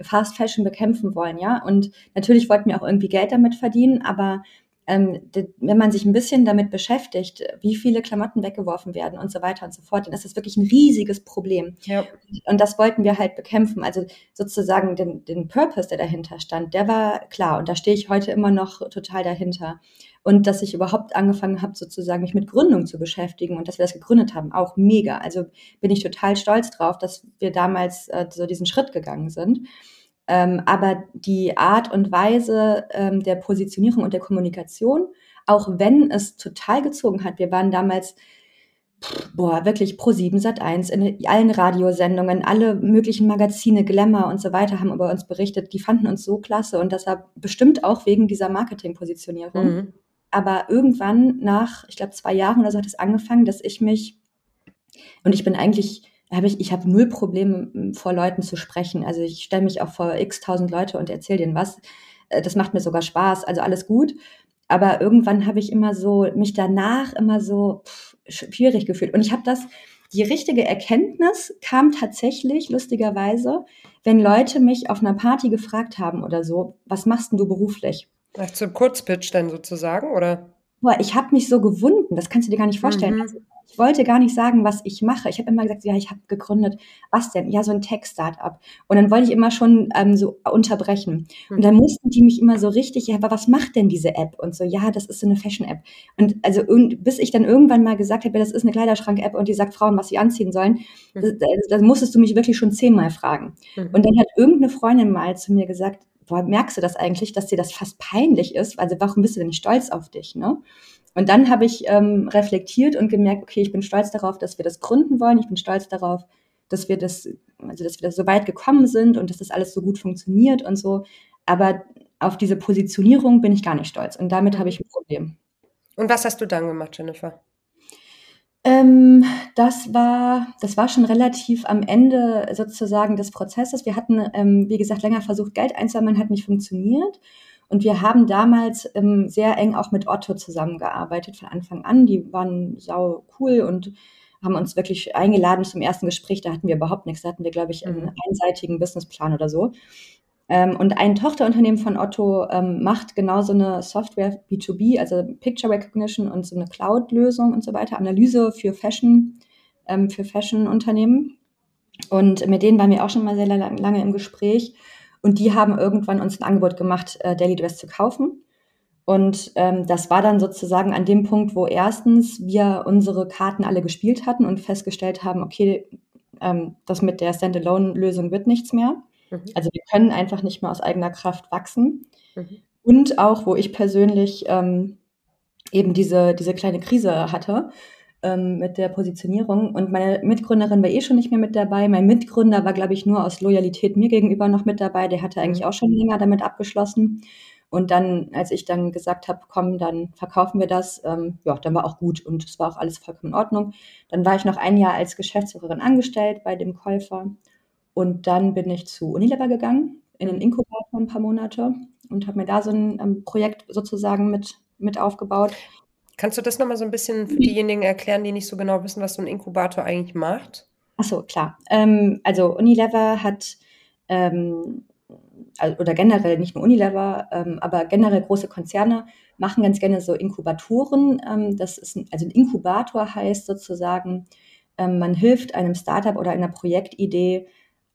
Fast Fashion bekämpfen wollen, ja. Und natürlich wollten wir auch irgendwie Geld damit verdienen, aber ähm, wenn man sich ein bisschen damit beschäftigt, wie viele Klamotten weggeworfen werden und so weiter und so fort, dann ist das wirklich ein riesiges Problem. Ja. Und das wollten wir halt bekämpfen. Also sozusagen den, den Purpose, der dahinter stand, der war klar. Und da stehe ich heute immer noch total dahinter. Und dass ich überhaupt angefangen habe, sozusagen mich mit Gründung zu beschäftigen und dass wir das gegründet haben, auch mega. Also bin ich total stolz drauf, dass wir damals äh, so diesen Schritt gegangen sind. Ähm, aber die Art und Weise ähm, der Positionierung und der Kommunikation, auch wenn es total gezogen hat, wir waren damals boah, wirklich pro 7 Sat 1 in allen Radiosendungen, alle möglichen Magazine, Glamour und so weiter haben über uns berichtet. Die fanden uns so klasse und deshalb bestimmt auch wegen dieser Marketingpositionierung. Mhm. Aber irgendwann nach, ich glaube, zwei Jahren oder so hat es angefangen, dass ich mich und ich bin eigentlich habe ich, ich habe null Probleme, vor Leuten zu sprechen. Also ich stelle mich auch vor x tausend Leute und erzähle denen was. Äh, das macht mir sogar Spaß, also alles gut. Aber irgendwann habe ich immer so, mich danach immer so pff, schwierig gefühlt. Und ich habe das, die richtige Erkenntnis kam tatsächlich, lustigerweise, wenn Leute mich auf einer Party gefragt haben oder so, was machst denn du beruflich? Ach, zum Kurzpitch dann sozusagen, oder? Boah, ich habe mich so gewunden, das kannst du dir gar nicht vorstellen. Mhm. Also, ich wollte gar nicht sagen, was ich mache. Ich habe immer gesagt, ja, ich habe gegründet. Was denn? Ja, so ein Tech-Startup. Und dann wollte ich immer schon ähm, so unterbrechen. Und dann mussten die mich immer so richtig, ja, aber was macht denn diese App? Und so, ja, das ist so eine Fashion-App. Und also bis ich dann irgendwann mal gesagt habe, das ist eine Kleiderschrank-App und die sagt Frauen, was sie anziehen sollen, mhm. da musstest du mich wirklich schon zehnmal fragen. Mhm. Und dann hat irgendeine Freundin mal zu mir gesagt, boah, merkst du das eigentlich, dass dir das fast peinlich ist? Also warum bist du denn nicht stolz auf dich, ne? Und dann habe ich ähm, reflektiert und gemerkt, okay, ich bin stolz darauf, dass wir das gründen wollen. Ich bin stolz darauf, dass wir das, also dass wir das so weit gekommen sind und dass das alles so gut funktioniert und so. Aber auf diese Positionierung bin ich gar nicht stolz. Und damit habe ich ein Problem. Und was hast du dann gemacht, Jennifer? Ähm, das war, das war schon relativ am Ende sozusagen des Prozesses. Wir hatten, ähm, wie gesagt, länger versucht, Geld einzusammeln, hat nicht funktioniert. Und wir haben damals ähm, sehr eng auch mit Otto zusammengearbeitet von Anfang an. Die waren sau cool und haben uns wirklich eingeladen zum ersten Gespräch. Da hatten wir überhaupt nichts. Da hatten wir, glaube ich, einen mhm. einseitigen Businessplan oder so. Ähm, und ein Tochterunternehmen von Otto ähm, macht genau so eine Software B2B, also Picture Recognition und so eine Cloud-Lösung und so weiter, Analyse für Fashion, ähm, für Fashion-Unternehmen. Und mit denen waren wir auch schon mal sehr lange im Gespräch. Und die haben irgendwann uns ein Angebot gemacht, äh, Daily Dress zu kaufen. Und ähm, das war dann sozusagen an dem Punkt, wo erstens wir unsere Karten alle gespielt hatten und festgestellt haben, okay, ähm, das mit der Standalone-Lösung wird nichts mehr. Mhm. Also wir können einfach nicht mehr aus eigener Kraft wachsen. Mhm. Und auch, wo ich persönlich ähm, eben diese, diese kleine Krise hatte, ähm, mit der Positionierung. Und meine Mitgründerin war eh schon nicht mehr mit dabei. Mein Mitgründer war, glaube ich, nur aus Loyalität mir gegenüber noch mit dabei. Der hatte eigentlich mhm. auch schon länger damit abgeschlossen. Und dann, als ich dann gesagt habe, komm, dann verkaufen wir das, ähm, ja, dann war auch gut und es war auch alles vollkommen in Ordnung. Dann war ich noch ein Jahr als Geschäftsführerin angestellt bei dem Käufer und dann bin ich zu Unilever gegangen, in den Inkubator ein paar Monate und habe mir da so ein ähm, Projekt sozusagen mit, mit aufgebaut. Kannst du das nochmal so ein bisschen für diejenigen erklären, die nicht so genau wissen, was so ein Inkubator eigentlich macht? Ach so, klar. Ähm, also Unilever hat ähm, oder generell nicht nur Unilever, ähm, aber generell große Konzerne machen ganz gerne so Inkubatoren. Ähm, das ist ein, also ein Inkubator heißt sozusagen, ähm, man hilft einem Startup oder einer Projektidee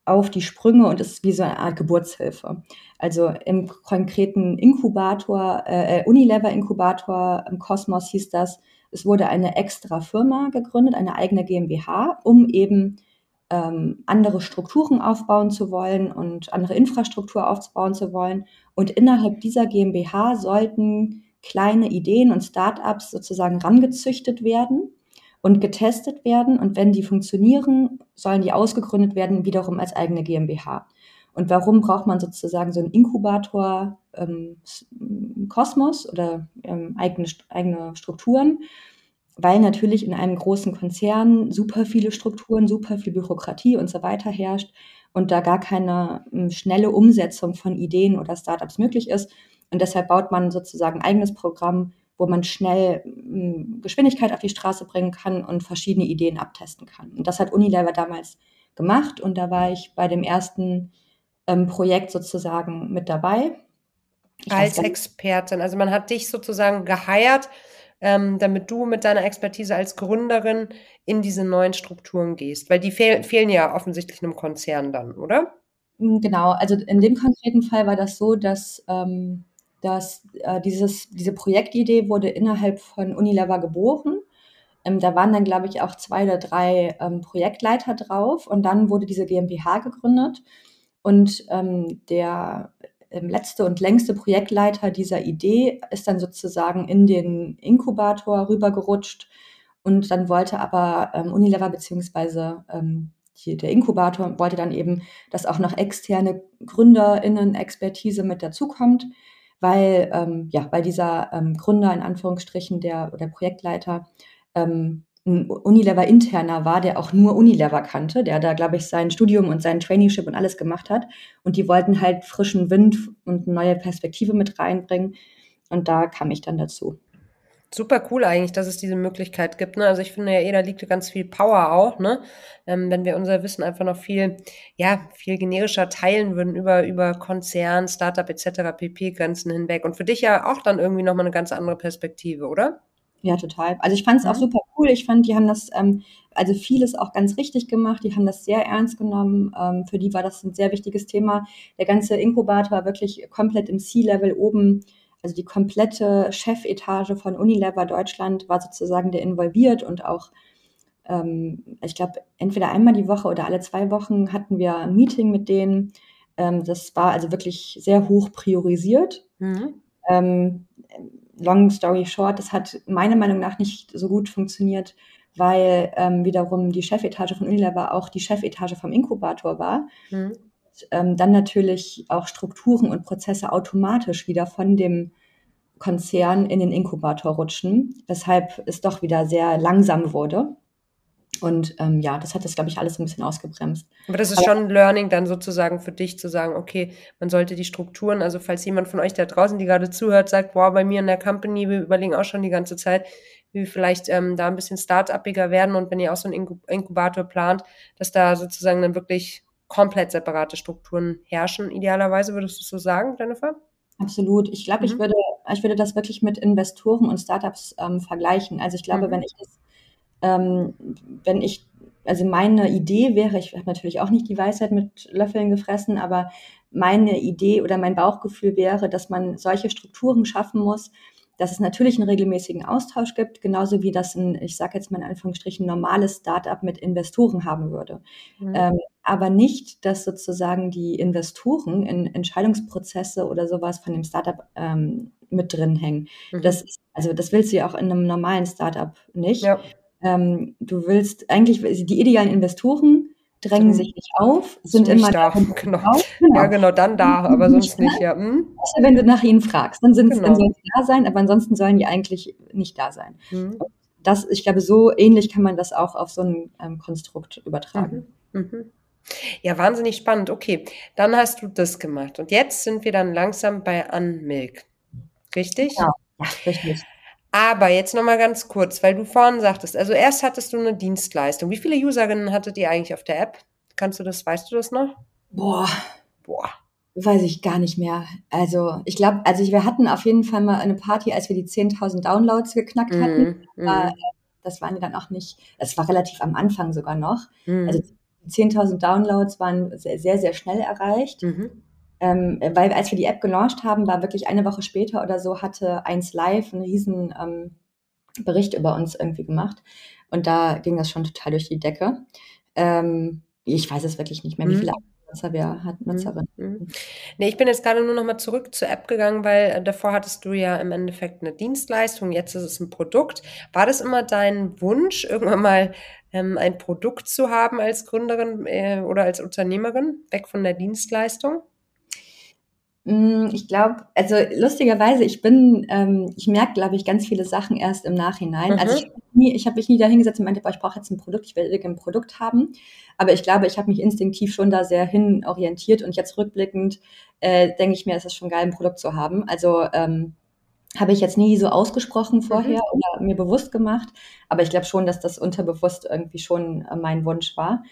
auf die Sprünge und ist wie so eine Art Geburtshilfe. Also im konkreten Inkubator, äh, Unilever Inkubator im Kosmos hieß das, es wurde eine extra Firma gegründet, eine eigene GmbH, um eben ähm, andere Strukturen aufbauen zu wollen und andere Infrastruktur aufbauen zu wollen. Und innerhalb dieser GmbH sollten kleine Ideen und Startups sozusagen rangezüchtet werden und getestet werden. Und wenn die funktionieren, sollen die ausgegründet werden, wiederum als eigene GmbH. Und warum braucht man sozusagen so einen Inkubator ähm, Kosmos oder ähm, eigene, eigene Strukturen? Weil natürlich in einem großen Konzern super viele Strukturen, super viel Bürokratie und so weiter herrscht und da gar keine ähm, schnelle Umsetzung von Ideen oder Startups möglich ist. Und deshalb baut man sozusagen ein eigenes Programm, wo man schnell hm, Geschwindigkeit auf die Straße bringen kann und verschiedene Ideen abtesten kann. Und das hat Unilever damals gemacht und da war ich bei dem ersten ähm, Projekt sozusagen mit dabei. Ich Als Expertin, also man hat dich sozusagen geheiert, ähm, damit du mit deiner Expertise als Gründerin in diese neuen Strukturen gehst, weil die fehl fehlen ja offensichtlich einem Konzern dann, oder? Hm, genau, also in dem konkreten Fall war das so, dass ähm, dass äh, dieses, diese Projektidee wurde innerhalb von Unilever geboren. Ähm, da waren dann, glaube ich, auch zwei oder drei ähm, Projektleiter drauf und dann wurde diese GmbH gegründet. Und ähm, der ähm, letzte und längste Projektleiter dieser Idee ist dann sozusagen in den Inkubator rübergerutscht und dann wollte aber ähm, Unilever beziehungsweise ähm, die, der Inkubator wollte dann eben, dass auch noch externe GründerInnen-Expertise mit dazukommt, weil, ähm, ja, weil dieser ähm, Gründer in Anführungsstrichen, der, der Projektleiter, ähm, ein Unilever-interner war, der auch nur Unilever kannte, der da, glaube ich, sein Studium und sein Traineeship und alles gemacht hat. Und die wollten halt frischen Wind und eine neue Perspektive mit reinbringen. Und da kam ich dann dazu. Super cool eigentlich, dass es diese Möglichkeit gibt. Ne? Also ich finde ja eh, da liegt ganz viel Power auch, ne? Ähm, wenn wir unser Wissen einfach noch viel, ja, viel generischer teilen würden über, über Konzern, Startup etc., PP-Grenzen hinweg. Und für dich ja auch dann irgendwie nochmal eine ganz andere Perspektive, oder? Ja, total. Also ich fand es auch mhm. super cool. Ich fand, die haben das, ähm, also vieles auch ganz richtig gemacht. Die haben das sehr ernst genommen. Ähm, für die war das ein sehr wichtiges Thema. Der ganze Inkubator war wirklich komplett im C-Level oben also die komplette Chefetage von Unilever Deutschland war sozusagen der involviert und auch, ähm, ich glaube, entweder einmal die Woche oder alle zwei Wochen hatten wir ein Meeting mit denen. Ähm, das war also wirklich sehr hoch priorisiert. Mhm. Ähm, long story short, das hat meiner Meinung nach nicht so gut funktioniert, weil ähm, wiederum die Chefetage von Unilever auch die Chefetage vom Inkubator war. Mhm ähm, dann natürlich auch Strukturen und Prozesse automatisch wieder von dem Konzern in den Inkubator rutschen, weshalb es doch wieder sehr langsam wurde. Und ähm, ja, das hat das, glaube ich, alles ein bisschen ausgebremst. Aber das ist Aber, schon Learning dann sozusagen für dich zu sagen, okay, man sollte die Strukturen, also falls jemand von euch da draußen, die gerade zuhört, sagt, boah, bei mir in der Company, wir überlegen auch schon die ganze Zeit, wie wir vielleicht ähm, da ein bisschen start-upiger werden und wenn ihr auch so einen Inkubator plant, dass da sozusagen dann wirklich komplett separate Strukturen herrschen, idealerweise, würdest du so sagen, Jennifer? Absolut. Ich glaube, mhm. ich würde, ich würde das wirklich mit Investoren und Startups ähm, vergleichen. Also ich glaube, mhm. wenn ich das, ähm, wenn ich, also meine Idee wäre, ich habe natürlich auch nicht die Weisheit mit Löffeln gefressen, aber meine Idee oder mein Bauchgefühl wäre, dass man solche Strukturen schaffen muss, dass es natürlich einen regelmäßigen Austausch gibt, genauso wie das ein, ich sage jetzt mal in Anführungsstrichen, normales Startup mit Investoren haben würde. Mhm. Ähm, aber nicht, dass sozusagen die Investoren in Entscheidungsprozesse oder sowas von dem Startup ähm, mit drin hängen. Mhm. Das ist, also das willst du ja auch in einem normalen Startup nicht. Ja. Ähm, du willst eigentlich, die idealen Investoren drängen sich nicht auf, sind immer da. Genau. genau. Ja, genau, dann da, aber sonst nicht, ja. Hm? Also wenn du nach ihnen fragst, dann, sind, genau. dann sollen sie da sein, aber ansonsten sollen die eigentlich nicht da sein. Mhm. Das, ich glaube, so ähnlich kann man das auch auf so ein ähm, Konstrukt übertragen. Mhm. Mhm. Ja, wahnsinnig spannend. Okay, dann hast du das gemacht. Und jetzt sind wir dann langsam bei Unmilk. Richtig? Ja, ja richtig. Aber jetzt nochmal ganz kurz, weil du vorhin sagtest, also erst hattest du eine Dienstleistung. Wie viele Userinnen hattet ihr eigentlich auf der App? Kannst du das, weißt du das noch? Boah. Boah. Weiß ich gar nicht mehr. Also, ich glaube, also wir hatten auf jeden Fall mal eine Party, als wir die 10.000 Downloads geknackt mm, hatten. Mm. Aber, das waren dann auch nicht, das war relativ am Anfang sogar noch. Mm. Also 10.000 Downloads waren sehr, sehr, sehr schnell erreicht. Mhm. Ähm, weil als wir die App gelauncht haben, war wirklich eine Woche später oder so, hatte eins live einen riesen ähm, Bericht über uns irgendwie gemacht. Und da ging das schon total durch die Decke. Ähm, ich weiß es wirklich nicht mehr, wie mhm. viele Nutzer wir hatten, mhm. Nutzerinnen. Mhm. Nee, ich bin jetzt gerade nur noch mal zurück zur App gegangen, weil äh, davor hattest du ja im Endeffekt eine Dienstleistung, jetzt ist es ein Produkt. War das immer dein Wunsch, irgendwann mal ähm, ein Produkt zu haben als Gründerin äh, oder als Unternehmerin, weg von der Dienstleistung? Mm, ich glaube, also lustigerweise, ich bin, ähm, ich merke, glaube ich, ganz viele Sachen erst im Nachhinein. Also mhm. Also ich, ich habe mich nie dahingesetzt und meinte, boah, ich brauche jetzt ein Produkt, ich will ein Produkt haben. Aber ich glaube, ich habe mich instinktiv schon da sehr hin orientiert und jetzt rückblickend äh, denke ich mir, es ist schon geil, ein Produkt zu haben. Also ähm, habe ich jetzt nie so ausgesprochen vorher mhm. oder mir bewusst gemacht. Aber ich glaube schon, dass das unterbewusst irgendwie schon äh, mein Wunsch war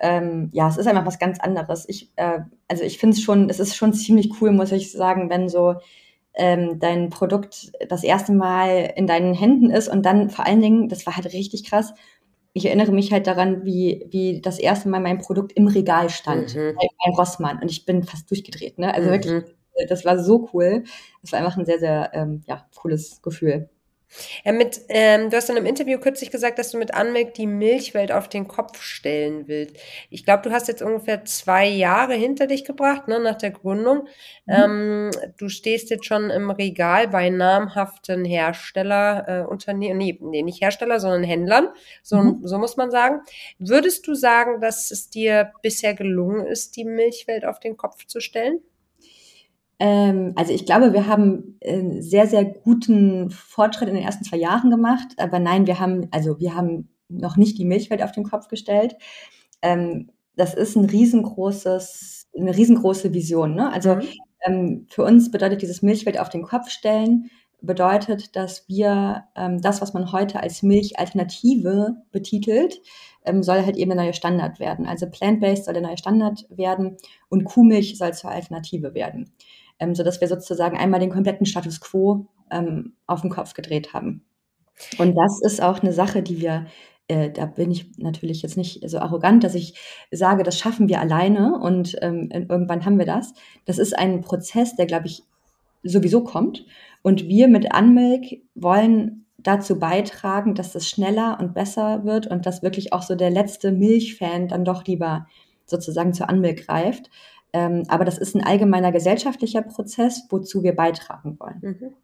ähm, ja, es ist einfach was ganz anderes. Ich, äh, also ich finde es schon, es ist schon ziemlich cool, muss ich sagen, wenn so ähm, dein Produkt das erste Mal in deinen Händen ist und dann vor allen Dingen, das war halt richtig krass. Ich erinnere mich halt daran, wie, wie das erste Mal mein Produkt im Regal stand, mhm. bei, Rossmann. Und ich bin fast durchgedreht, ne? Also mhm. wirklich, das war so cool. Das war einfach ein sehr, sehr ähm, ja, cooles Gefühl. Ja, mit, ähm, du hast in einem Interview kürzlich gesagt, dass du mit Anmelk die Milchwelt auf den Kopf stellen willst. Ich glaube, du hast jetzt ungefähr zwei Jahre hinter dich gebracht, ne, nach der Gründung. Mhm. Ähm, du stehst jetzt schon im Regal bei namhaften Herstellerunternehmen, äh, nee, nee, nicht Hersteller, sondern Händlern. So, mhm. so muss man sagen. Würdest du sagen, dass es dir bisher gelungen ist, die Milchwelt auf den Kopf zu stellen? Ähm, also ich glaube, wir haben äh, sehr, sehr guten Fortschritt in den ersten zwei Jahren gemacht. Aber nein, wir haben, also wir haben noch nicht die Milchwelt auf den Kopf gestellt. Ähm, das ist ein riesengroßes, eine riesengroße Vision. Ne? Also mhm. ähm, für uns bedeutet dieses Milchwelt auf den Kopf stellen, bedeutet, dass wir das, was man heute als Milchalternative betitelt, soll halt eben der neue Standard werden. Also plant-based soll der neue Standard werden und Kuhmilch soll zur Alternative werden ähm, sodass wir sozusagen einmal den kompletten Status quo ähm, auf den Kopf gedreht haben. Und das ist auch eine Sache, die wir, äh, da bin ich natürlich jetzt nicht so arrogant, dass ich sage, das schaffen wir alleine und ähm, irgendwann haben wir das. Das ist ein Prozess, der, glaube ich, sowieso kommt. Und wir mit Unmilk wollen dazu beitragen, dass es schneller und besser wird und dass wirklich auch so der letzte Milchfan dann doch lieber sozusagen zu Unmilk greift. Ähm, aber das ist ein allgemeiner gesellschaftlicher Prozess, wozu wir beitragen wollen. Mhm.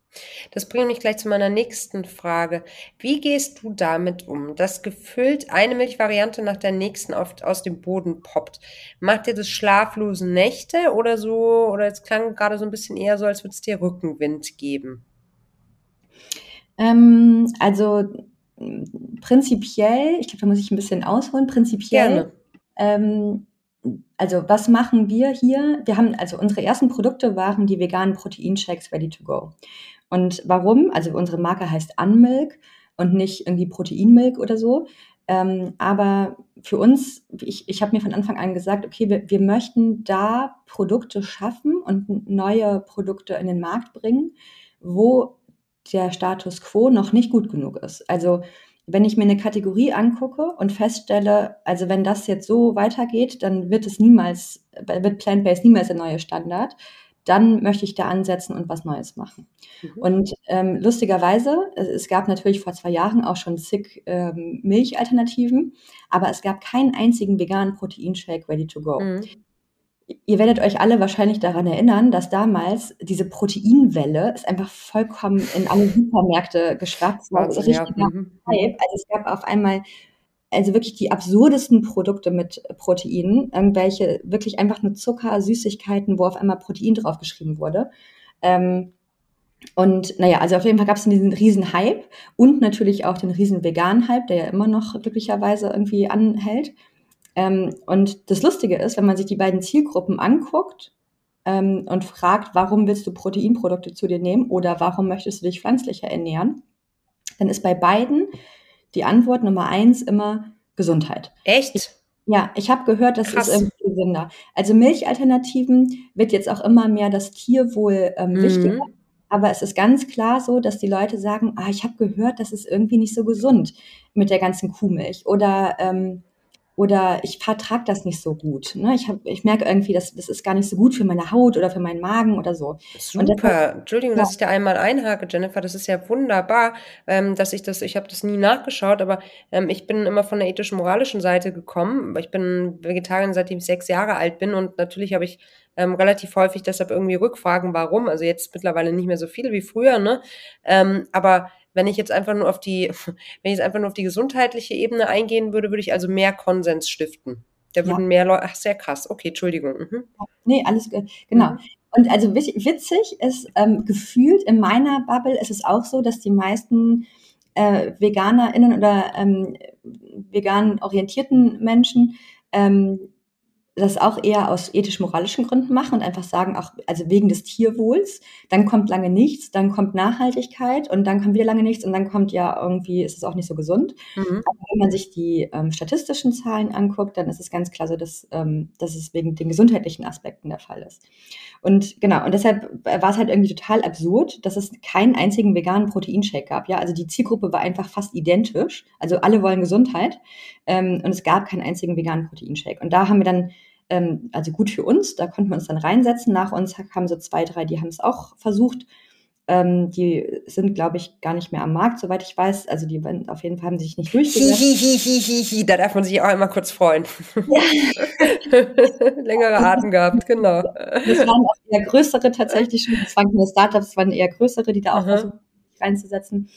Das bringt mich gleich zu meiner nächsten Frage. Wie gehst du damit um, dass gefüllt eine Milchvariante nach der nächsten oft aus dem Boden poppt? Macht dir das schlaflose Nächte oder so, oder es klang gerade so ein bisschen eher so, als würde es dir Rückenwind geben? Ähm, also prinzipiell, ich glaube, da muss ich ein bisschen ausholen, prinzipiell Gerne. Ähm, also was machen wir hier? Wir haben, also unsere ersten Produkte waren die veganen Proteinshakes ready to go. Und warum? Also unsere Marke heißt Unmilk und nicht irgendwie Proteinmilk oder so. Ähm, aber für uns, ich, ich habe mir von Anfang an gesagt, okay, wir, wir möchten da Produkte schaffen und neue Produkte in den Markt bringen, wo der Status quo noch nicht gut genug ist. Also wenn ich mir eine Kategorie angucke und feststelle, also wenn das jetzt so weitergeht, dann wird es niemals, wird Plant-Based niemals der neue Standard, dann möchte ich da ansetzen und was Neues machen. Mhm. Und ähm, lustigerweise, es gab natürlich vor zwei Jahren auch schon zig ähm, Milchalternativen, aber es gab keinen einzigen veganen Proteinshake ready to go. Mhm ihr werdet euch alle wahrscheinlich daran erinnern, dass damals diese Proteinwelle ist einfach vollkommen in alle Supermärkte geschwappt. war. Also, ja. Mhm. Hype. Also es gab auf einmal also wirklich die absurdesten Produkte mit Proteinen, irgendwelche wirklich einfach nur Zucker, Süßigkeiten, wo auf einmal Protein draufgeschrieben wurde. Ähm, und naja, also auf jeden Fall gab es diesen riesen Hype und natürlich auch den riesen veganen Hype, der ja immer noch glücklicherweise irgendwie anhält. Ähm, und das Lustige ist, wenn man sich die beiden Zielgruppen anguckt ähm, und fragt, warum willst du Proteinprodukte zu dir nehmen oder warum möchtest du dich pflanzlicher ernähren, dann ist bei beiden die Antwort Nummer eins immer Gesundheit. Echt? Ich, ja, ich habe gehört, das Krass. ist irgendwie gesünder. Also Milchalternativen wird jetzt auch immer mehr das Tierwohl ähm, mhm. wichtiger. Aber es ist ganz klar so, dass die Leute sagen, ah, ich habe gehört, das ist irgendwie nicht so gesund mit der ganzen Kuhmilch. Oder ähm, oder ich vertrage das nicht so gut. Ne? Ich, hab, ich merke irgendwie, dass das ist gar nicht so gut für meine Haut oder für meinen Magen oder so. Super. Deshalb, Entschuldigung, ja. dass ich da einmal einhake, Jennifer. Das ist ja wunderbar, ähm, dass ich das, ich habe das nie nachgeschaut, aber ähm, ich bin immer von der ethisch-moralischen Seite gekommen. Ich bin Vegetarierin, seitdem ich sechs Jahre alt bin und natürlich habe ich ähm, relativ häufig deshalb irgendwie Rückfragen, warum. Also jetzt mittlerweile nicht mehr so viel wie früher, ne? Ähm, aber wenn ich jetzt einfach nur auf die, wenn ich jetzt einfach nur auf die gesundheitliche Ebene eingehen würde, würde ich also mehr Konsens stiften. Da würden ja. mehr Leute, ach, sehr krass. Okay, Entschuldigung. Mhm. Nee, alles, genau. Mhm. Und also witzig ist, ähm, gefühlt in meiner Bubble ist es auch so, dass die meisten äh, VeganerInnen oder ähm, vegan orientierten Menschen ähm, das auch eher aus ethisch-moralischen Gründen machen und einfach sagen, auch, also wegen des Tierwohls, dann kommt lange nichts, dann kommt Nachhaltigkeit und dann kommt wieder lange nichts und dann kommt ja irgendwie, ist es auch nicht so gesund. Mhm. Aber wenn man sich die ähm, statistischen Zahlen anguckt, dann ist es ganz klar so, dass, ähm, dass es wegen den gesundheitlichen Aspekten der Fall ist. Und genau, und deshalb war es halt irgendwie total absurd, dass es keinen einzigen veganen Proteinshake gab. Ja, also die Zielgruppe war einfach fast identisch. Also alle wollen Gesundheit ähm, und es gab keinen einzigen veganen Proteinshake. Und da haben wir dann ähm, also gut für uns, da konnten wir uns dann reinsetzen. Nach uns kamen so zwei, drei, die haben es auch versucht. Ähm, die sind, glaube ich, gar nicht mehr am Markt, soweit ich weiß. Also die auf jeden Fall haben sich nicht durchgesetzt. da darf man sich auch einmal kurz freuen. Ja. Längere Atem gehabt, genau. Das waren auch eher größere tatsächlich schon. Das waren keine Startups, das waren eher größere, die da auch versuchen reinzusetzen.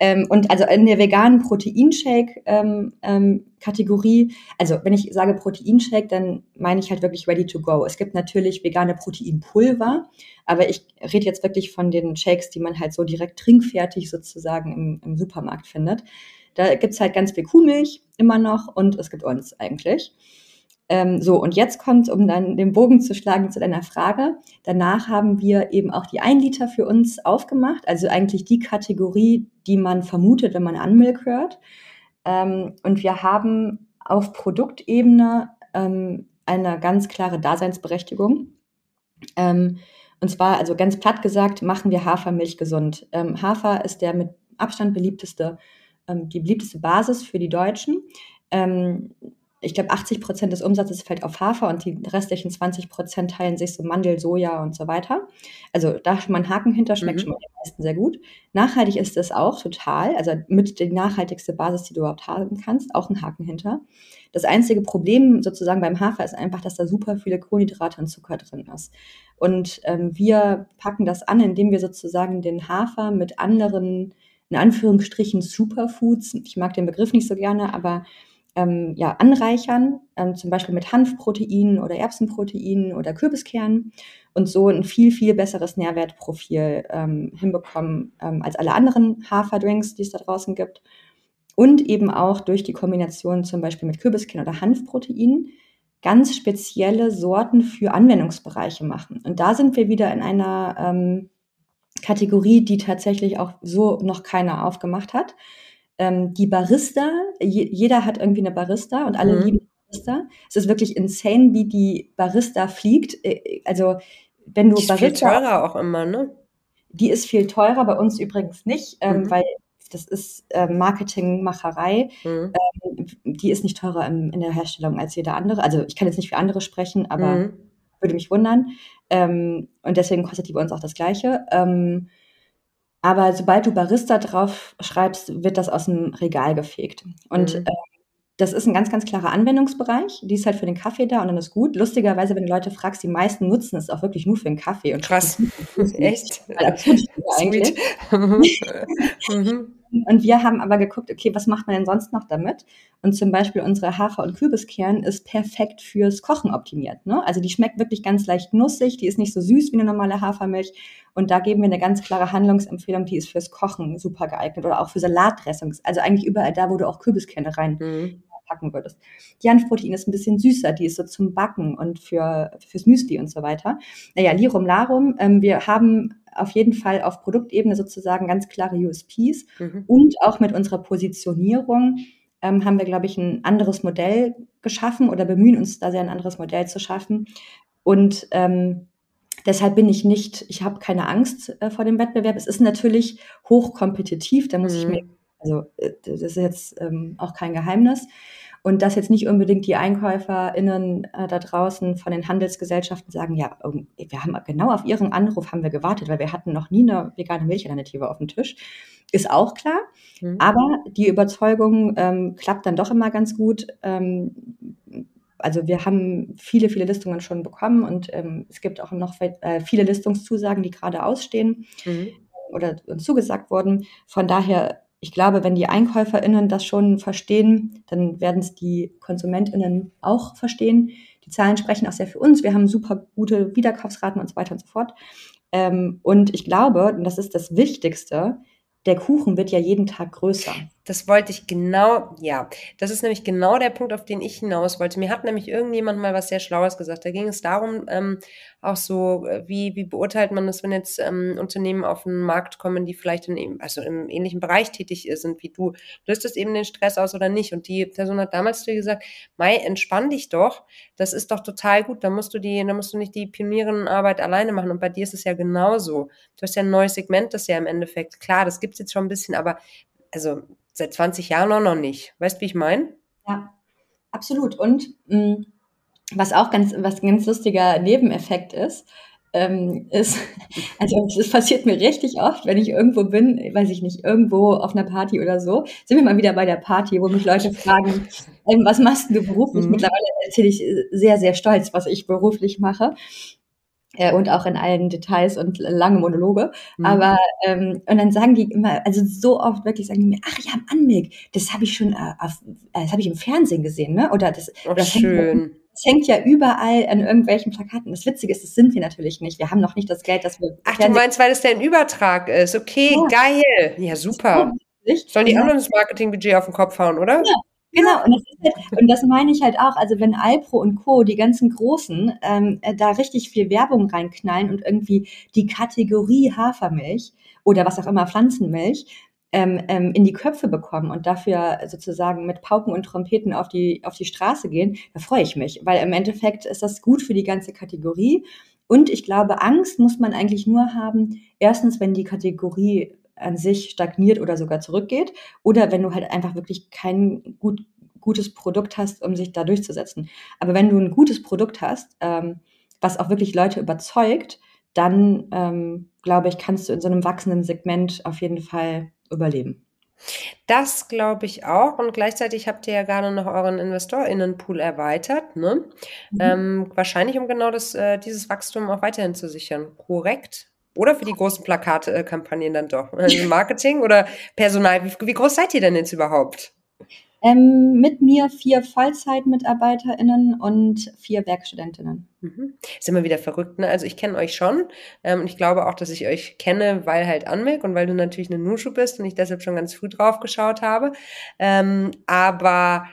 Ähm, und also in der veganen Proteinshake-Kategorie, ähm, ähm, also wenn ich sage Proteinshake, dann meine ich halt wirklich ready to go. Es gibt natürlich vegane Proteinpulver, aber ich rede jetzt wirklich von den Shakes, die man halt so direkt trinkfertig sozusagen im, im Supermarkt findet. Da gibt's halt ganz viel Kuhmilch immer noch und es gibt uns eigentlich. Ähm, so, und jetzt kommt, um dann den Bogen zu schlagen zu deiner Frage, danach haben wir eben auch die 1 Liter für uns aufgemacht, also eigentlich die Kategorie, die man vermutet, wenn man an Milk hört. Ähm, und wir haben auf Produktebene ähm, eine ganz klare Daseinsberechtigung. Ähm, und zwar, also ganz platt gesagt, machen wir Hafermilch gesund. Ähm, Hafer ist der mit Abstand beliebteste, ähm, die beliebteste Basis für die Deutschen. Ich glaube, 80 Prozent des Umsatzes fällt auf Hafer und die restlichen 20 Prozent teilen sich so Mandel, Soja und so weiter. Also da schon mal ein Haken hinter, schmeckt mhm. schon mal den meisten sehr gut. Nachhaltig ist es auch total, also mit die nachhaltigste Basis, die du überhaupt haben kannst, auch ein Haken hinter. Das einzige Problem sozusagen beim Hafer ist einfach, dass da super viele Kohlenhydrate und Zucker drin ist. Und ähm, wir packen das an, indem wir sozusagen den Hafer mit anderen, in Anführungsstrichen, Superfoods, ich mag den Begriff nicht so gerne, aber ähm, ja, anreichern, ähm, zum Beispiel mit Hanfproteinen oder Erbsenproteinen oder Kürbiskernen und so ein viel, viel besseres Nährwertprofil ähm, hinbekommen ähm, als alle anderen Haferdrinks, die es da draußen gibt. Und eben auch durch die Kombination zum Beispiel mit Kürbiskernen oder Hanfproteinen ganz spezielle Sorten für Anwendungsbereiche machen. Und da sind wir wieder in einer ähm, Kategorie, die tatsächlich auch so noch keiner aufgemacht hat ähm, die Barista, je, jeder hat irgendwie eine Barista und alle mhm. lieben Barista. Es ist wirklich insane, wie die Barista fliegt. Äh, also wenn du die ist Barista, viel teurer auch immer, ne? Die ist viel teurer, bei uns übrigens nicht, ähm, mhm. weil das ist äh, Marketingmacherei. Mhm. Ähm, die ist nicht teurer in, in, der Herstellung als jeder andere. Also ich kann jetzt nicht für andere sprechen, aber mhm. würde mich wundern. Ähm, und deswegen kostet die bei uns auch das Gleiche. Ähm, aber sobald du Barista drauf schreibst, wird das aus dem Regal gefegt. Und mhm. äh, das ist ein ganz, ganz klarer Anwendungsbereich. Die ist halt für den Kaffee da und dann ist gut. Lustigerweise, wenn du Leute fragst, die meisten nutzen es auch wirklich nur für den Kaffee. Und Krass. Echt? eigentlich. mhm. Und wir haben aber geguckt, okay, was macht man denn sonst noch damit? Und zum Beispiel unsere Hafer- und Kürbiskern ist perfekt fürs Kochen optimiert. Ne? Also die schmeckt wirklich ganz leicht nussig, die ist nicht so süß wie eine normale Hafermilch. Und da geben wir eine ganz klare Handlungsempfehlung, die ist fürs Kochen super geeignet oder auch für Salatdressings. Also eigentlich überall da, wo du auch Kürbiskerne rein mhm würdest. Die Hanfprotein ist ein bisschen süßer, die ist so zum Backen und für, fürs Müsli und so weiter. Naja, Lirum Larum, ähm, wir haben auf jeden Fall auf Produktebene sozusagen ganz klare USPs mhm. und auch mit unserer Positionierung ähm, haben wir, glaube ich, ein anderes Modell geschaffen oder bemühen uns da sehr ein anderes Modell zu schaffen. Und ähm, deshalb bin ich nicht, ich habe keine Angst äh, vor dem Wettbewerb. Es ist natürlich hochkompetitiv, da muss mhm. ich mir, also äh, das ist jetzt ähm, auch kein Geheimnis. Und dass jetzt nicht unbedingt die EinkäuferInnen äh, da draußen von den Handelsgesellschaften sagen, ja, wir haben genau auf ihren Anruf haben wir gewartet, weil wir hatten noch nie eine vegane Milchalternative auf dem Tisch. Ist auch klar. Mhm. Aber die Überzeugung ähm, klappt dann doch immer ganz gut. Ähm, also wir haben viele, viele Listungen schon bekommen und ähm, es gibt auch noch äh, viele Listungszusagen, die gerade ausstehen mhm. oder uns zugesagt wurden. Von daher ich glaube, wenn die EinkäuferInnen das schon verstehen, dann werden es die KonsumentInnen auch verstehen. Die Zahlen sprechen auch sehr für uns. Wir haben super gute Wiederkaufsraten und so weiter und so fort. Ähm, und ich glaube, und das ist das Wichtigste, der Kuchen wird ja jeden Tag größer. Das wollte ich genau, ja. Das ist nämlich genau der Punkt, auf den ich hinaus wollte. Mir hat nämlich irgendjemand mal was sehr Schlaues gesagt. Da ging es darum, ähm, auch so, äh, wie, wie beurteilt man das, wenn jetzt ähm, Unternehmen auf den Markt kommen, die vielleicht in, also im ähnlichen Bereich tätig sind wie du. Löst das eben den Stress aus oder nicht? Und die Person hat damals zu dir gesagt, Mai, entspann dich doch. Das ist doch total gut. Da musst du die, da musst du nicht die Pionierinnenarbeit alleine machen. Und bei dir ist es ja genauso. Du hast ja ein neues Segment, das ja im Endeffekt, klar, das gibt's jetzt schon ein bisschen, aber also seit 20 Jahren auch noch nicht. Weißt du, wie ich meine? Ja, absolut. Und mh, mm, was auch ganz, was ein ganz lustiger Nebeneffekt ist, ähm, ist, also es passiert mir richtig oft, wenn ich irgendwo bin, weiß ich nicht, irgendwo auf einer Party oder so, sind wir mal wieder bei der Party, wo mich Leute fragen, ähm, was machst du beruflich? Mhm. Mittlerweile erzähle ich sehr, sehr stolz, was ich beruflich mache. Äh, und auch in allen Details und lange Monologe. Mhm. Aber ähm, und dann sagen die immer, also so oft wirklich sagen die mir, ach ja, Anmig, das habe ich schon, äh, auf, äh, das habe ich im Fernsehen gesehen, ne? Oder das, oh, das schön. Es hängt ja überall an irgendwelchen Plakaten. Das Witzige ist, das sind wir natürlich nicht. Wir haben noch nicht das Geld, dass wir. Ach, du meinst, weil es der Übertrag ist. Okay, ja. geil. Ja, super. Sollen die ja. anderen das Marketingbudget auf den Kopf hauen, oder? Ja. Genau, und das, halt, und das meine ich halt auch, also wenn Alpro und Co., die ganzen Großen, ähm, äh, da richtig viel Werbung reinknallen und irgendwie die Kategorie Hafermilch oder was auch immer, Pflanzenmilch, ähm, ähm, in die Köpfe bekommen und dafür sozusagen mit Pauken und Trompeten auf die, auf die Straße gehen, da freue ich mich, weil im Endeffekt ist das gut für die ganze Kategorie. Und ich glaube, Angst muss man eigentlich nur haben, erstens, wenn die Kategorie an sich stagniert oder sogar zurückgeht, oder wenn du halt einfach wirklich kein gut, gutes Produkt hast, um sich da durchzusetzen. Aber wenn du ein gutes Produkt hast, ähm, was auch wirklich Leute überzeugt, dann ähm, glaube ich, kannst du in so einem wachsenden Segment auf jeden Fall überleben. Das glaube ich auch. Und gleichzeitig habt ihr ja gerade noch euren InvestorInnenpool erweitert, ne? Mhm. Ähm, wahrscheinlich, um genau das, äh, dieses Wachstum auch weiterhin zu sichern. Korrekt? Oder für die großen Plakatkampagnen dann doch? Also Marketing oder Personal? Wie, wie groß seid ihr denn jetzt überhaupt? Ähm, mit mir vier Vollzeit-MitarbeiterInnen und vier Werkstudentinnen. Mhm. Ist immer wieder verrückt, ne? Also ich kenne euch schon ähm, und ich glaube auch, dass ich euch kenne, weil halt Anmelk und weil du natürlich eine Nushu bist und ich deshalb schon ganz früh drauf geschaut habe. Ähm, aber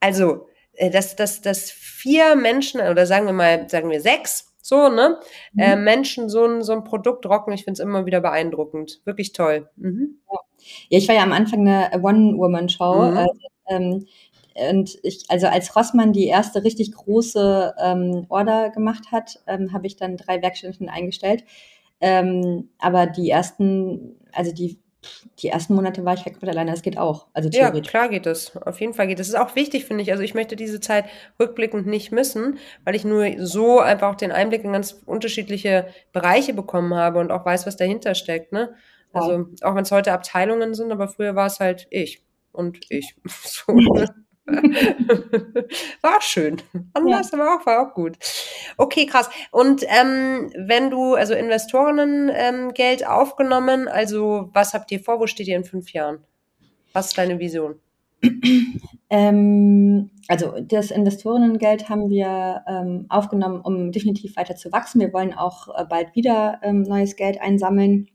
also, äh, dass, dass, dass vier Menschen oder sagen wir mal, sagen wir sechs, so, ne? Mhm. Äh, Menschen so ein, so ein Produkt rocken, ich finde es immer wieder beeindruckend. Wirklich toll. Mhm. Ja. ja. ich war ja am Anfang eine One-Woman-Show. Mhm. Äh, ähm, und ich, also als Rossmann die erste richtig große ähm, Order gemacht hat, ähm, habe ich dann drei Werkstätten eingestellt. Ähm, aber die ersten, also die, die ersten Monate war ich weg mit alleine, das geht auch. Also theoretisch. Ja, klar geht das. Auf jeden Fall geht das. ist auch wichtig, finde ich. Also ich möchte diese Zeit rückblickend nicht missen, weil ich nur so einfach auch den Einblick in ganz unterschiedliche Bereiche bekommen habe und auch weiß, was dahinter steckt. Ne? Also auch wenn es heute Abteilungen sind, aber früher war es halt ich und ich. So, ne? war schön. Anders, ja. aber auch, war auch gut. Okay, krass. Und ähm, wenn du, also Investorinnen ähm, Geld aufgenommen, also was habt ihr vor, wo steht ihr in fünf Jahren? Was ist deine Vision? Ähm, also das Investorinnengeld haben wir ähm, aufgenommen, um definitiv weiter zu wachsen. Wir wollen auch äh, bald wieder ähm, neues Geld einsammeln.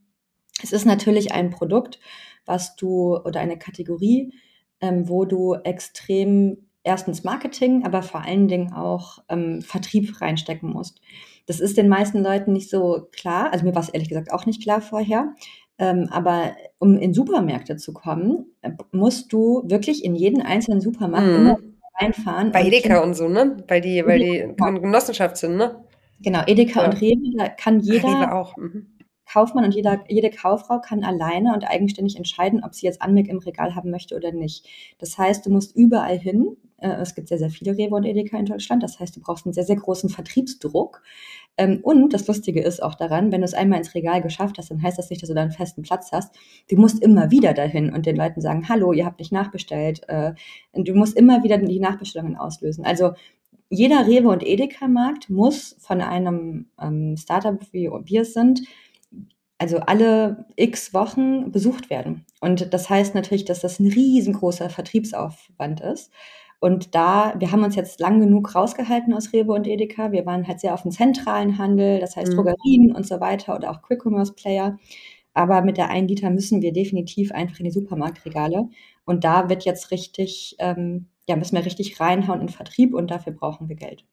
Es ist natürlich ein Produkt, was du oder eine Kategorie, ähm, wo du extrem erstens Marketing, aber vor allen Dingen auch ähm, Vertrieb reinstecken musst. Das ist den meisten Leuten nicht so klar. Also mir war es ehrlich gesagt auch nicht klar vorher. Ähm, aber um in Supermärkte zu kommen, äh, musst du wirklich in jeden einzelnen Supermarkt mhm. immer reinfahren. Bei Edeka und so, ne? Weil die, weil die Genossenschaft sind, ne? Genau, Edeka ja. und Rewe, da kann jeder. Rewe auch. Mhm. Kaufmann und jeder, jede Kauffrau kann alleine und eigenständig entscheiden, ob sie jetzt Anmilk im Regal haben möchte oder nicht. Das heißt, du musst überall hin. Äh, es gibt sehr, sehr viele Rewe und Edeka in Deutschland. Das heißt, du brauchst einen sehr, sehr großen Vertriebsdruck. Ähm, und das Lustige ist auch daran, wenn du es einmal ins Regal geschafft hast, dann heißt das nicht, dass du da einen festen Platz hast. Du musst immer wieder dahin und den Leuten sagen, hallo, ihr habt nicht nachbestellt. Äh, du musst immer wieder die Nachbestellungen auslösen. Also jeder Rewe und Edeka-Markt muss von einem ähm, Startup, wie wir es sind, also alle x Wochen besucht werden. Und das heißt natürlich, dass das ein riesengroßer Vertriebsaufwand ist. Und da, wir haben uns jetzt lang genug rausgehalten aus Rewe und Edeka. Wir waren halt sehr auf dem zentralen Handel, das heißt mhm. Drogerien und so weiter oder auch Quick-Commerce-Player. Aber mit der 1 Liter müssen wir definitiv einfach in die Supermarktregale. Und da wird jetzt richtig, ähm, ja, müssen wir richtig reinhauen in Vertrieb und dafür brauchen wir Geld.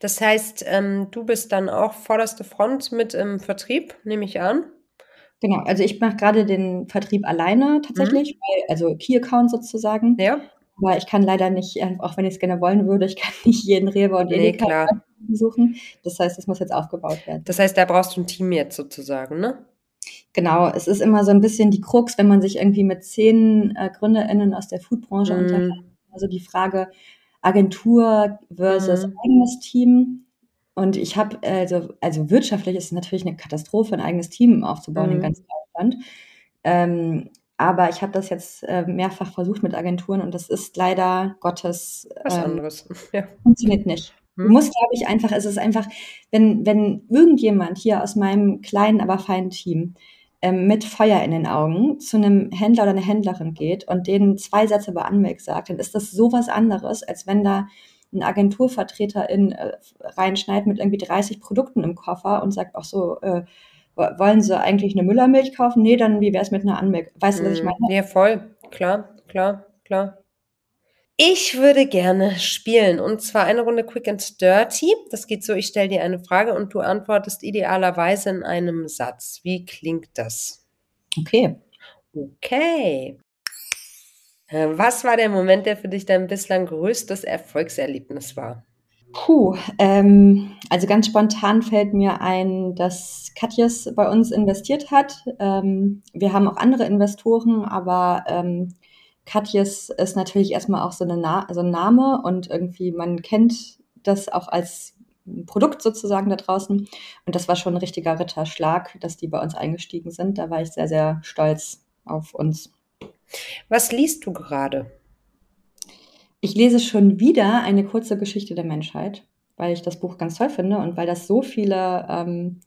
Das heißt, ähm, du bist dann auch vorderste Front mit im Vertrieb, nehme ich an. Genau, also ich mache gerade den Vertrieb alleine tatsächlich, mhm. weil, also Key Account sozusagen. Ja. Aber ich kann leider nicht, äh, auch wenn ich es gerne wollen würde, ich kann nicht jeden Rewe und jeden nee, besuchen. Das heißt, es muss jetzt aufgebaut werden. Das heißt, da brauchst du ein Team jetzt sozusagen, ne? Genau, es ist immer so ein bisschen die Krux, wenn man sich irgendwie mit zehn äh, GründerInnen aus der Foodbranche mm. unterhält. Also die Frage, Agentur versus mhm. eigenes Team. und ich habe, also, also wirtschaftlich ist es natürlich eine Katastrophe, ein eigenes Team aufzubauen mhm. in ganz Deutschland. Ähm, aber ich habe das jetzt äh, mehrfach versucht mit Agenturen und das ist leider Gottes. Was ähm, anderes. Ja. Funktioniert nicht. Du hm. musst, glaube ich, einfach, es ist einfach, wenn, wenn irgendjemand hier aus meinem kleinen, aber feinen Team mit Feuer in den Augen zu einem Händler oder einer Händlerin geht und denen zwei Sätze über Anmelk sagt, dann ist das sowas anderes, als wenn da ein Agenturvertreter in äh, reinschneidet mit irgendwie 30 Produkten im Koffer und sagt auch so, äh, wollen Sie eigentlich eine Müllermilch kaufen? Nee, dann wie wäre es mit einer Anmelk? Weißt du, was ich hm. meine? Ja, voll. Klar, klar, klar. Ich würde gerne spielen und zwar eine Runde Quick and Dirty. Das geht so, ich stelle dir eine Frage und du antwortest idealerweise in einem Satz. Wie klingt das? Okay. Okay. Äh, was war der Moment, der für dich dein bislang größtes Erfolgserlebnis war? Puh, ähm, also ganz spontan fällt mir ein, dass Katjes bei uns investiert hat. Ähm, wir haben auch andere Investoren, aber ähm, Katjes ist natürlich erstmal auch so, eine Na so ein Name und irgendwie man kennt das auch als Produkt sozusagen da draußen. Und das war schon ein richtiger Ritterschlag, dass die bei uns eingestiegen sind. Da war ich sehr, sehr stolz auf uns. Was liest du gerade? Ich lese schon wieder eine kurze Geschichte der Menschheit, weil ich das Buch ganz toll finde und weil das so viele ähm,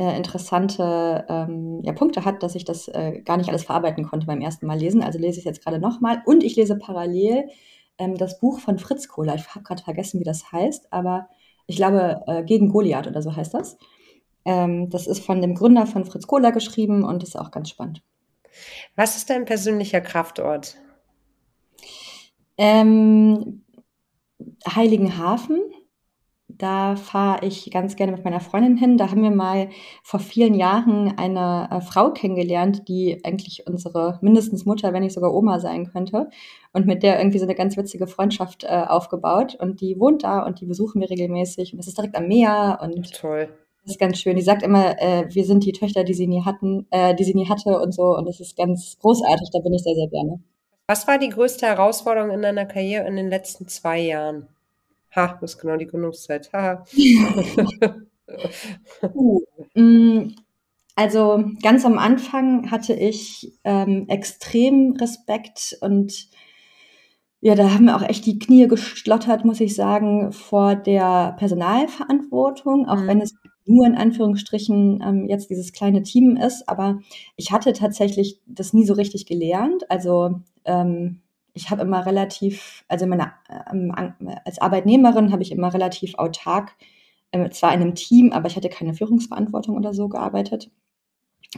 äh, interessante ähm, ja, Punkte hat, dass ich das äh, gar nicht alles verarbeiten konnte beim ersten Mal lesen. Also lese ich es jetzt gerade nochmal. Und ich lese parallel ähm, das Buch von Fritz Kohler. Ich habe gerade vergessen, wie das heißt, aber ich glaube, äh, gegen Goliath oder so heißt das. Ähm, das ist von dem Gründer von Fritz Kohler geschrieben und ist auch ganz spannend. Was ist dein persönlicher Kraftort? Ähm, Heiligenhafen da fahre ich ganz gerne mit meiner Freundin hin. Da haben wir mal vor vielen Jahren eine äh, Frau kennengelernt, die eigentlich unsere mindestens Mutter, wenn nicht sogar Oma sein könnte. Und mit der irgendwie so eine ganz witzige Freundschaft äh, aufgebaut. Und die wohnt da und die besuchen wir regelmäßig. Und das ist direkt am Meer. Und Toll. Das ist ganz schön. Die sagt immer, äh, wir sind die Töchter, die sie nie hatten, äh, die sie nie hatte und so. Und das ist ganz großartig. Da bin ich sehr, sehr gerne. Was war die größte Herausforderung in deiner Karriere in den letzten zwei Jahren? Ha, das ist genau die Gründungszeit. Ha. uh, mm, also ganz am Anfang hatte ich ähm, extrem Respekt und ja, da haben mir auch echt die Knie geschlottert, muss ich sagen, vor der Personalverantwortung, auch mhm. wenn es nur in Anführungsstrichen ähm, jetzt dieses kleine Team ist. Aber ich hatte tatsächlich das nie so richtig gelernt. Also ähm, ich habe immer relativ, also meine, ähm, als Arbeitnehmerin habe ich immer relativ autark, äh, zwar in einem Team, aber ich hatte keine Führungsverantwortung oder so gearbeitet.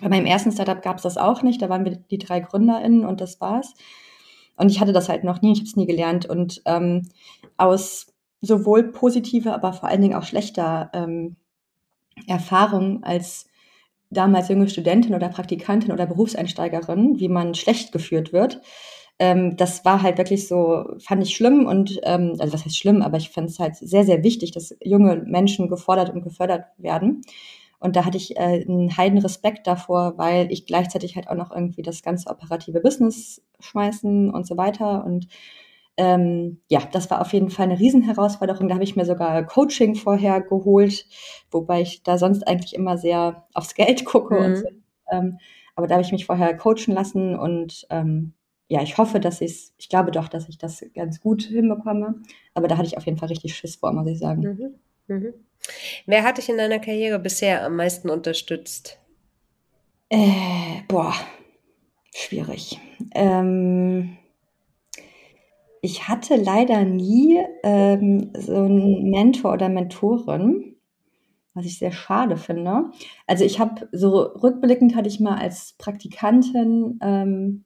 Bei meinem ersten Startup gab es das auch nicht. Da waren wir die drei GründerInnen und das war's. Und ich hatte das halt noch nie, ich habe es nie gelernt. Und ähm, aus sowohl positiver, aber vor allen Dingen auch schlechter ähm, Erfahrung als damals junge Studentin oder Praktikantin oder Berufseinsteigerin, wie man schlecht geführt wird, ähm, das war halt wirklich so, fand ich schlimm und, ähm, also was heißt schlimm, aber ich fand es halt sehr, sehr wichtig, dass junge Menschen gefordert und gefördert werden. Und da hatte ich äh, einen heiden Respekt davor, weil ich gleichzeitig halt auch noch irgendwie das ganze operative Business schmeißen und so weiter. Und ähm, ja, das war auf jeden Fall eine Riesenherausforderung. Da habe ich mir sogar Coaching vorher geholt, wobei ich da sonst eigentlich immer sehr aufs Geld gucke. Mhm. Und so. ähm, aber da habe ich mich vorher coachen lassen und ähm, ja, ich hoffe, dass ich es, ich glaube doch, dass ich das ganz gut hinbekomme. Aber da hatte ich auf jeden Fall richtig Schiss vor, muss ich sagen. Mhm. Mhm. Wer hat dich in deiner Karriere bisher am meisten unterstützt? Äh, boah, schwierig. Ähm, ich hatte leider nie ähm, so einen Mentor oder Mentorin, was ich sehr schade finde. Also ich habe so rückblickend hatte ich mal als Praktikantin ähm,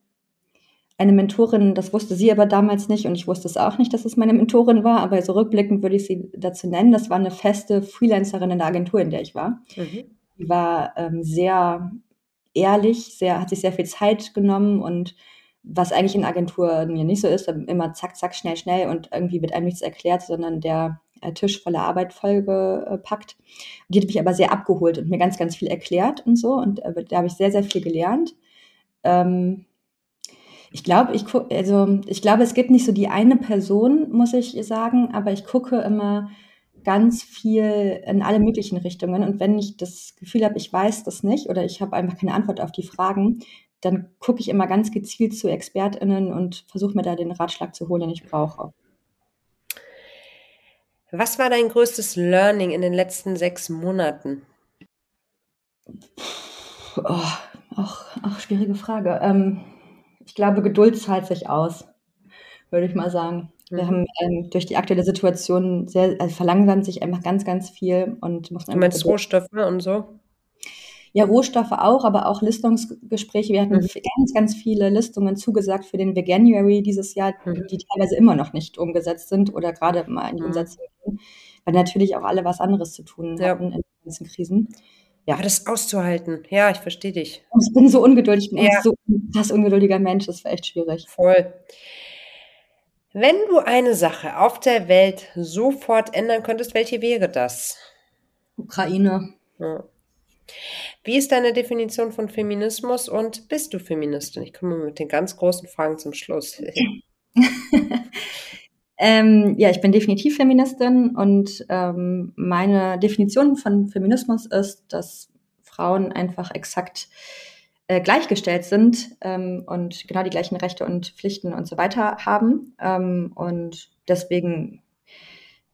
eine Mentorin, das wusste sie aber damals nicht und ich wusste es auch nicht, dass es meine Mentorin war, aber so rückblickend würde ich sie dazu nennen. Das war eine feste Freelancerin in der Agentur, in der ich war. Mhm. Die war ähm, sehr ehrlich, sehr, hat sich sehr viel Zeit genommen und was eigentlich in Agenturen mir nicht so ist, immer zack, zack, schnell, schnell und irgendwie wird einem nichts erklärt, sondern der äh, Tisch voller Arbeit vollgepackt. Die hat mich aber sehr abgeholt und mir ganz, ganz viel erklärt und so und äh, da habe ich sehr, sehr viel gelernt. Ähm, ich glaube, ich also ich glaube, es gibt nicht so die eine Person, muss ich sagen, aber ich gucke immer ganz viel in alle möglichen Richtungen. Und wenn ich das Gefühl habe, ich weiß das nicht oder ich habe einfach keine Antwort auf die Fragen, dann gucke ich immer ganz gezielt zu ExpertInnen und versuche mir da den Ratschlag zu holen, den ich brauche. Was war dein größtes Learning in den letzten sechs Monaten? Oh, auch, auch schwierige Frage. Ähm, ich glaube, Geduld zahlt sich aus, würde ich mal sagen. Wir mhm. haben ähm, durch die aktuelle Situation sehr, also verlangsamt sich einfach ganz, ganz viel und muss Du meinst Rohstoffe und so? Ja, Rohstoffe auch, aber auch Listungsgespräche. Wir hatten mhm. ganz, ganz viele Listungen zugesagt für den Veganuary dieses Jahr, mhm. die teilweise immer noch nicht umgesetzt sind oder gerade mal in die mhm. Umsetzung gehen, weil natürlich auch alle was anderes zu tun ja. hatten in den ganzen Krisen. Ja. Das auszuhalten, ja, ich verstehe dich. ich bin so ungeduldig, ich bin ja. so ein krass ungeduldiger Mensch, das war echt schwierig. Voll. Wenn du eine Sache auf der Welt sofort ändern könntest, welche wäre das? Ukraine. Ja. Wie ist deine Definition von Feminismus und bist du Feministin? Ich komme mit den ganz großen Fragen zum Schluss. ähm, ja, ich bin definitiv Feministin und ähm, meine Definition von Feminismus ist, dass Frauen einfach exakt äh, gleichgestellt sind ähm, und genau die gleichen Rechte und Pflichten und so weiter haben. Ähm, und deswegen,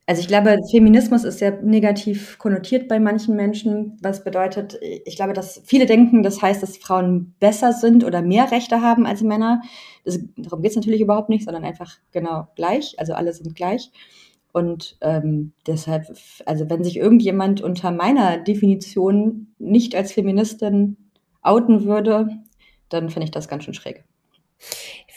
also ich glaube, Feminismus ist sehr negativ konnotiert bei manchen Menschen, was bedeutet, ich glaube, dass viele denken, das heißt, dass Frauen besser sind oder mehr Rechte haben als Männer. Das, darum geht es natürlich überhaupt nicht, sondern einfach genau gleich, also alle sind gleich. Und ähm, deshalb, also wenn sich irgendjemand unter meiner Definition nicht als Feministin outen würde, dann finde ich das ganz schön schräg.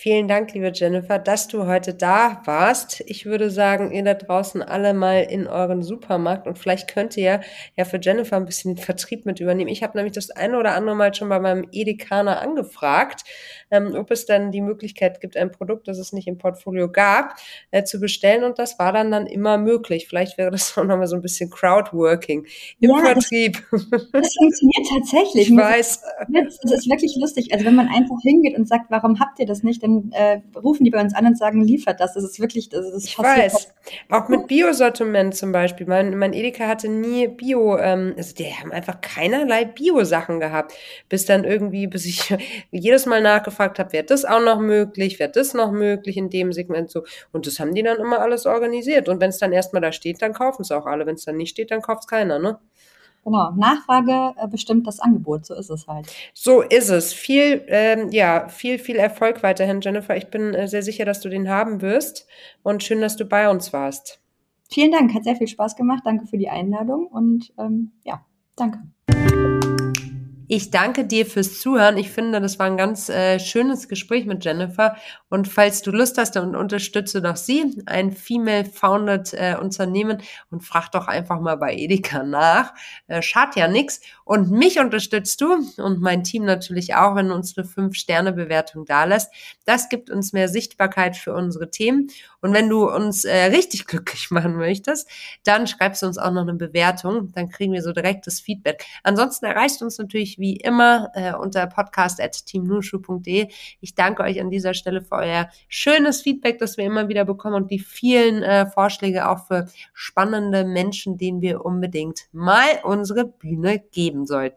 Vielen Dank, liebe Jennifer, dass du heute da warst. Ich würde sagen, ihr da draußen alle mal in euren Supermarkt und vielleicht könnt ihr ja für Jennifer ein bisschen den Vertrieb mit übernehmen. Ich habe nämlich das eine oder andere Mal schon bei meinem Edekaner angefragt, ähm, ob es dann die Möglichkeit gibt, ein Produkt, das es nicht im Portfolio gab, äh, zu bestellen und das war dann dann immer möglich. Vielleicht wäre das auch nochmal so ein bisschen Crowdworking im ja, Vertrieb. Das, das funktioniert tatsächlich. Ich weiß. Das ist wirklich lustig. Also wenn man einfach hingeht und sagt, warum habt ihr das nicht, dann äh, rufen die bei uns an und sagen, liefert das. Das ist wirklich, das ist Ich weiß. Auch mit Bio-Sortiment zum Beispiel. Mein, mein Edeka hatte nie Bio, ähm, also die haben einfach keinerlei Bio-Sachen gehabt. Bis dann irgendwie, bis ich jedes Mal nachgefragt habe, wäre das auch noch möglich, wäre das noch möglich in dem Segment so. Und das haben die dann immer alles organisiert. Und wenn es dann erstmal da steht, dann kaufen es auch alle. Wenn es dann nicht steht, dann kauft es keiner, ne? Genau, Nachfrage äh, bestimmt das Angebot, so ist es halt. So ist es. Viel, ähm, ja, viel, viel Erfolg weiterhin, Jennifer. Ich bin äh, sehr sicher, dass du den haben wirst und schön, dass du bei uns warst. Vielen Dank, hat sehr viel Spaß gemacht. Danke für die Einladung und ähm, ja, danke. Ich danke dir fürs Zuhören. Ich finde, das war ein ganz äh, schönes Gespräch mit Jennifer. Und falls du Lust hast, dann unterstütze doch sie, ein female-founded äh, Unternehmen und frag doch einfach mal bei Edeka nach. Äh, schad ja nix. Und mich unterstützt du und mein Team natürlich auch, wenn du uns eine 5-Sterne-Bewertung dalässt. Das gibt uns mehr Sichtbarkeit für unsere Themen. Und wenn du uns äh, richtig glücklich machen möchtest, dann schreibst du uns auch noch eine Bewertung. Dann kriegen wir so direktes Feedback. Ansonsten erreichst du uns natürlich wie immer äh, unter podcast.teamnushu.de. Ich danke euch an dieser Stelle für euer schönes Feedback, das wir immer wieder bekommen und die vielen äh, Vorschläge auch für spannende Menschen, denen wir unbedingt mal unsere Bühne geben sollten.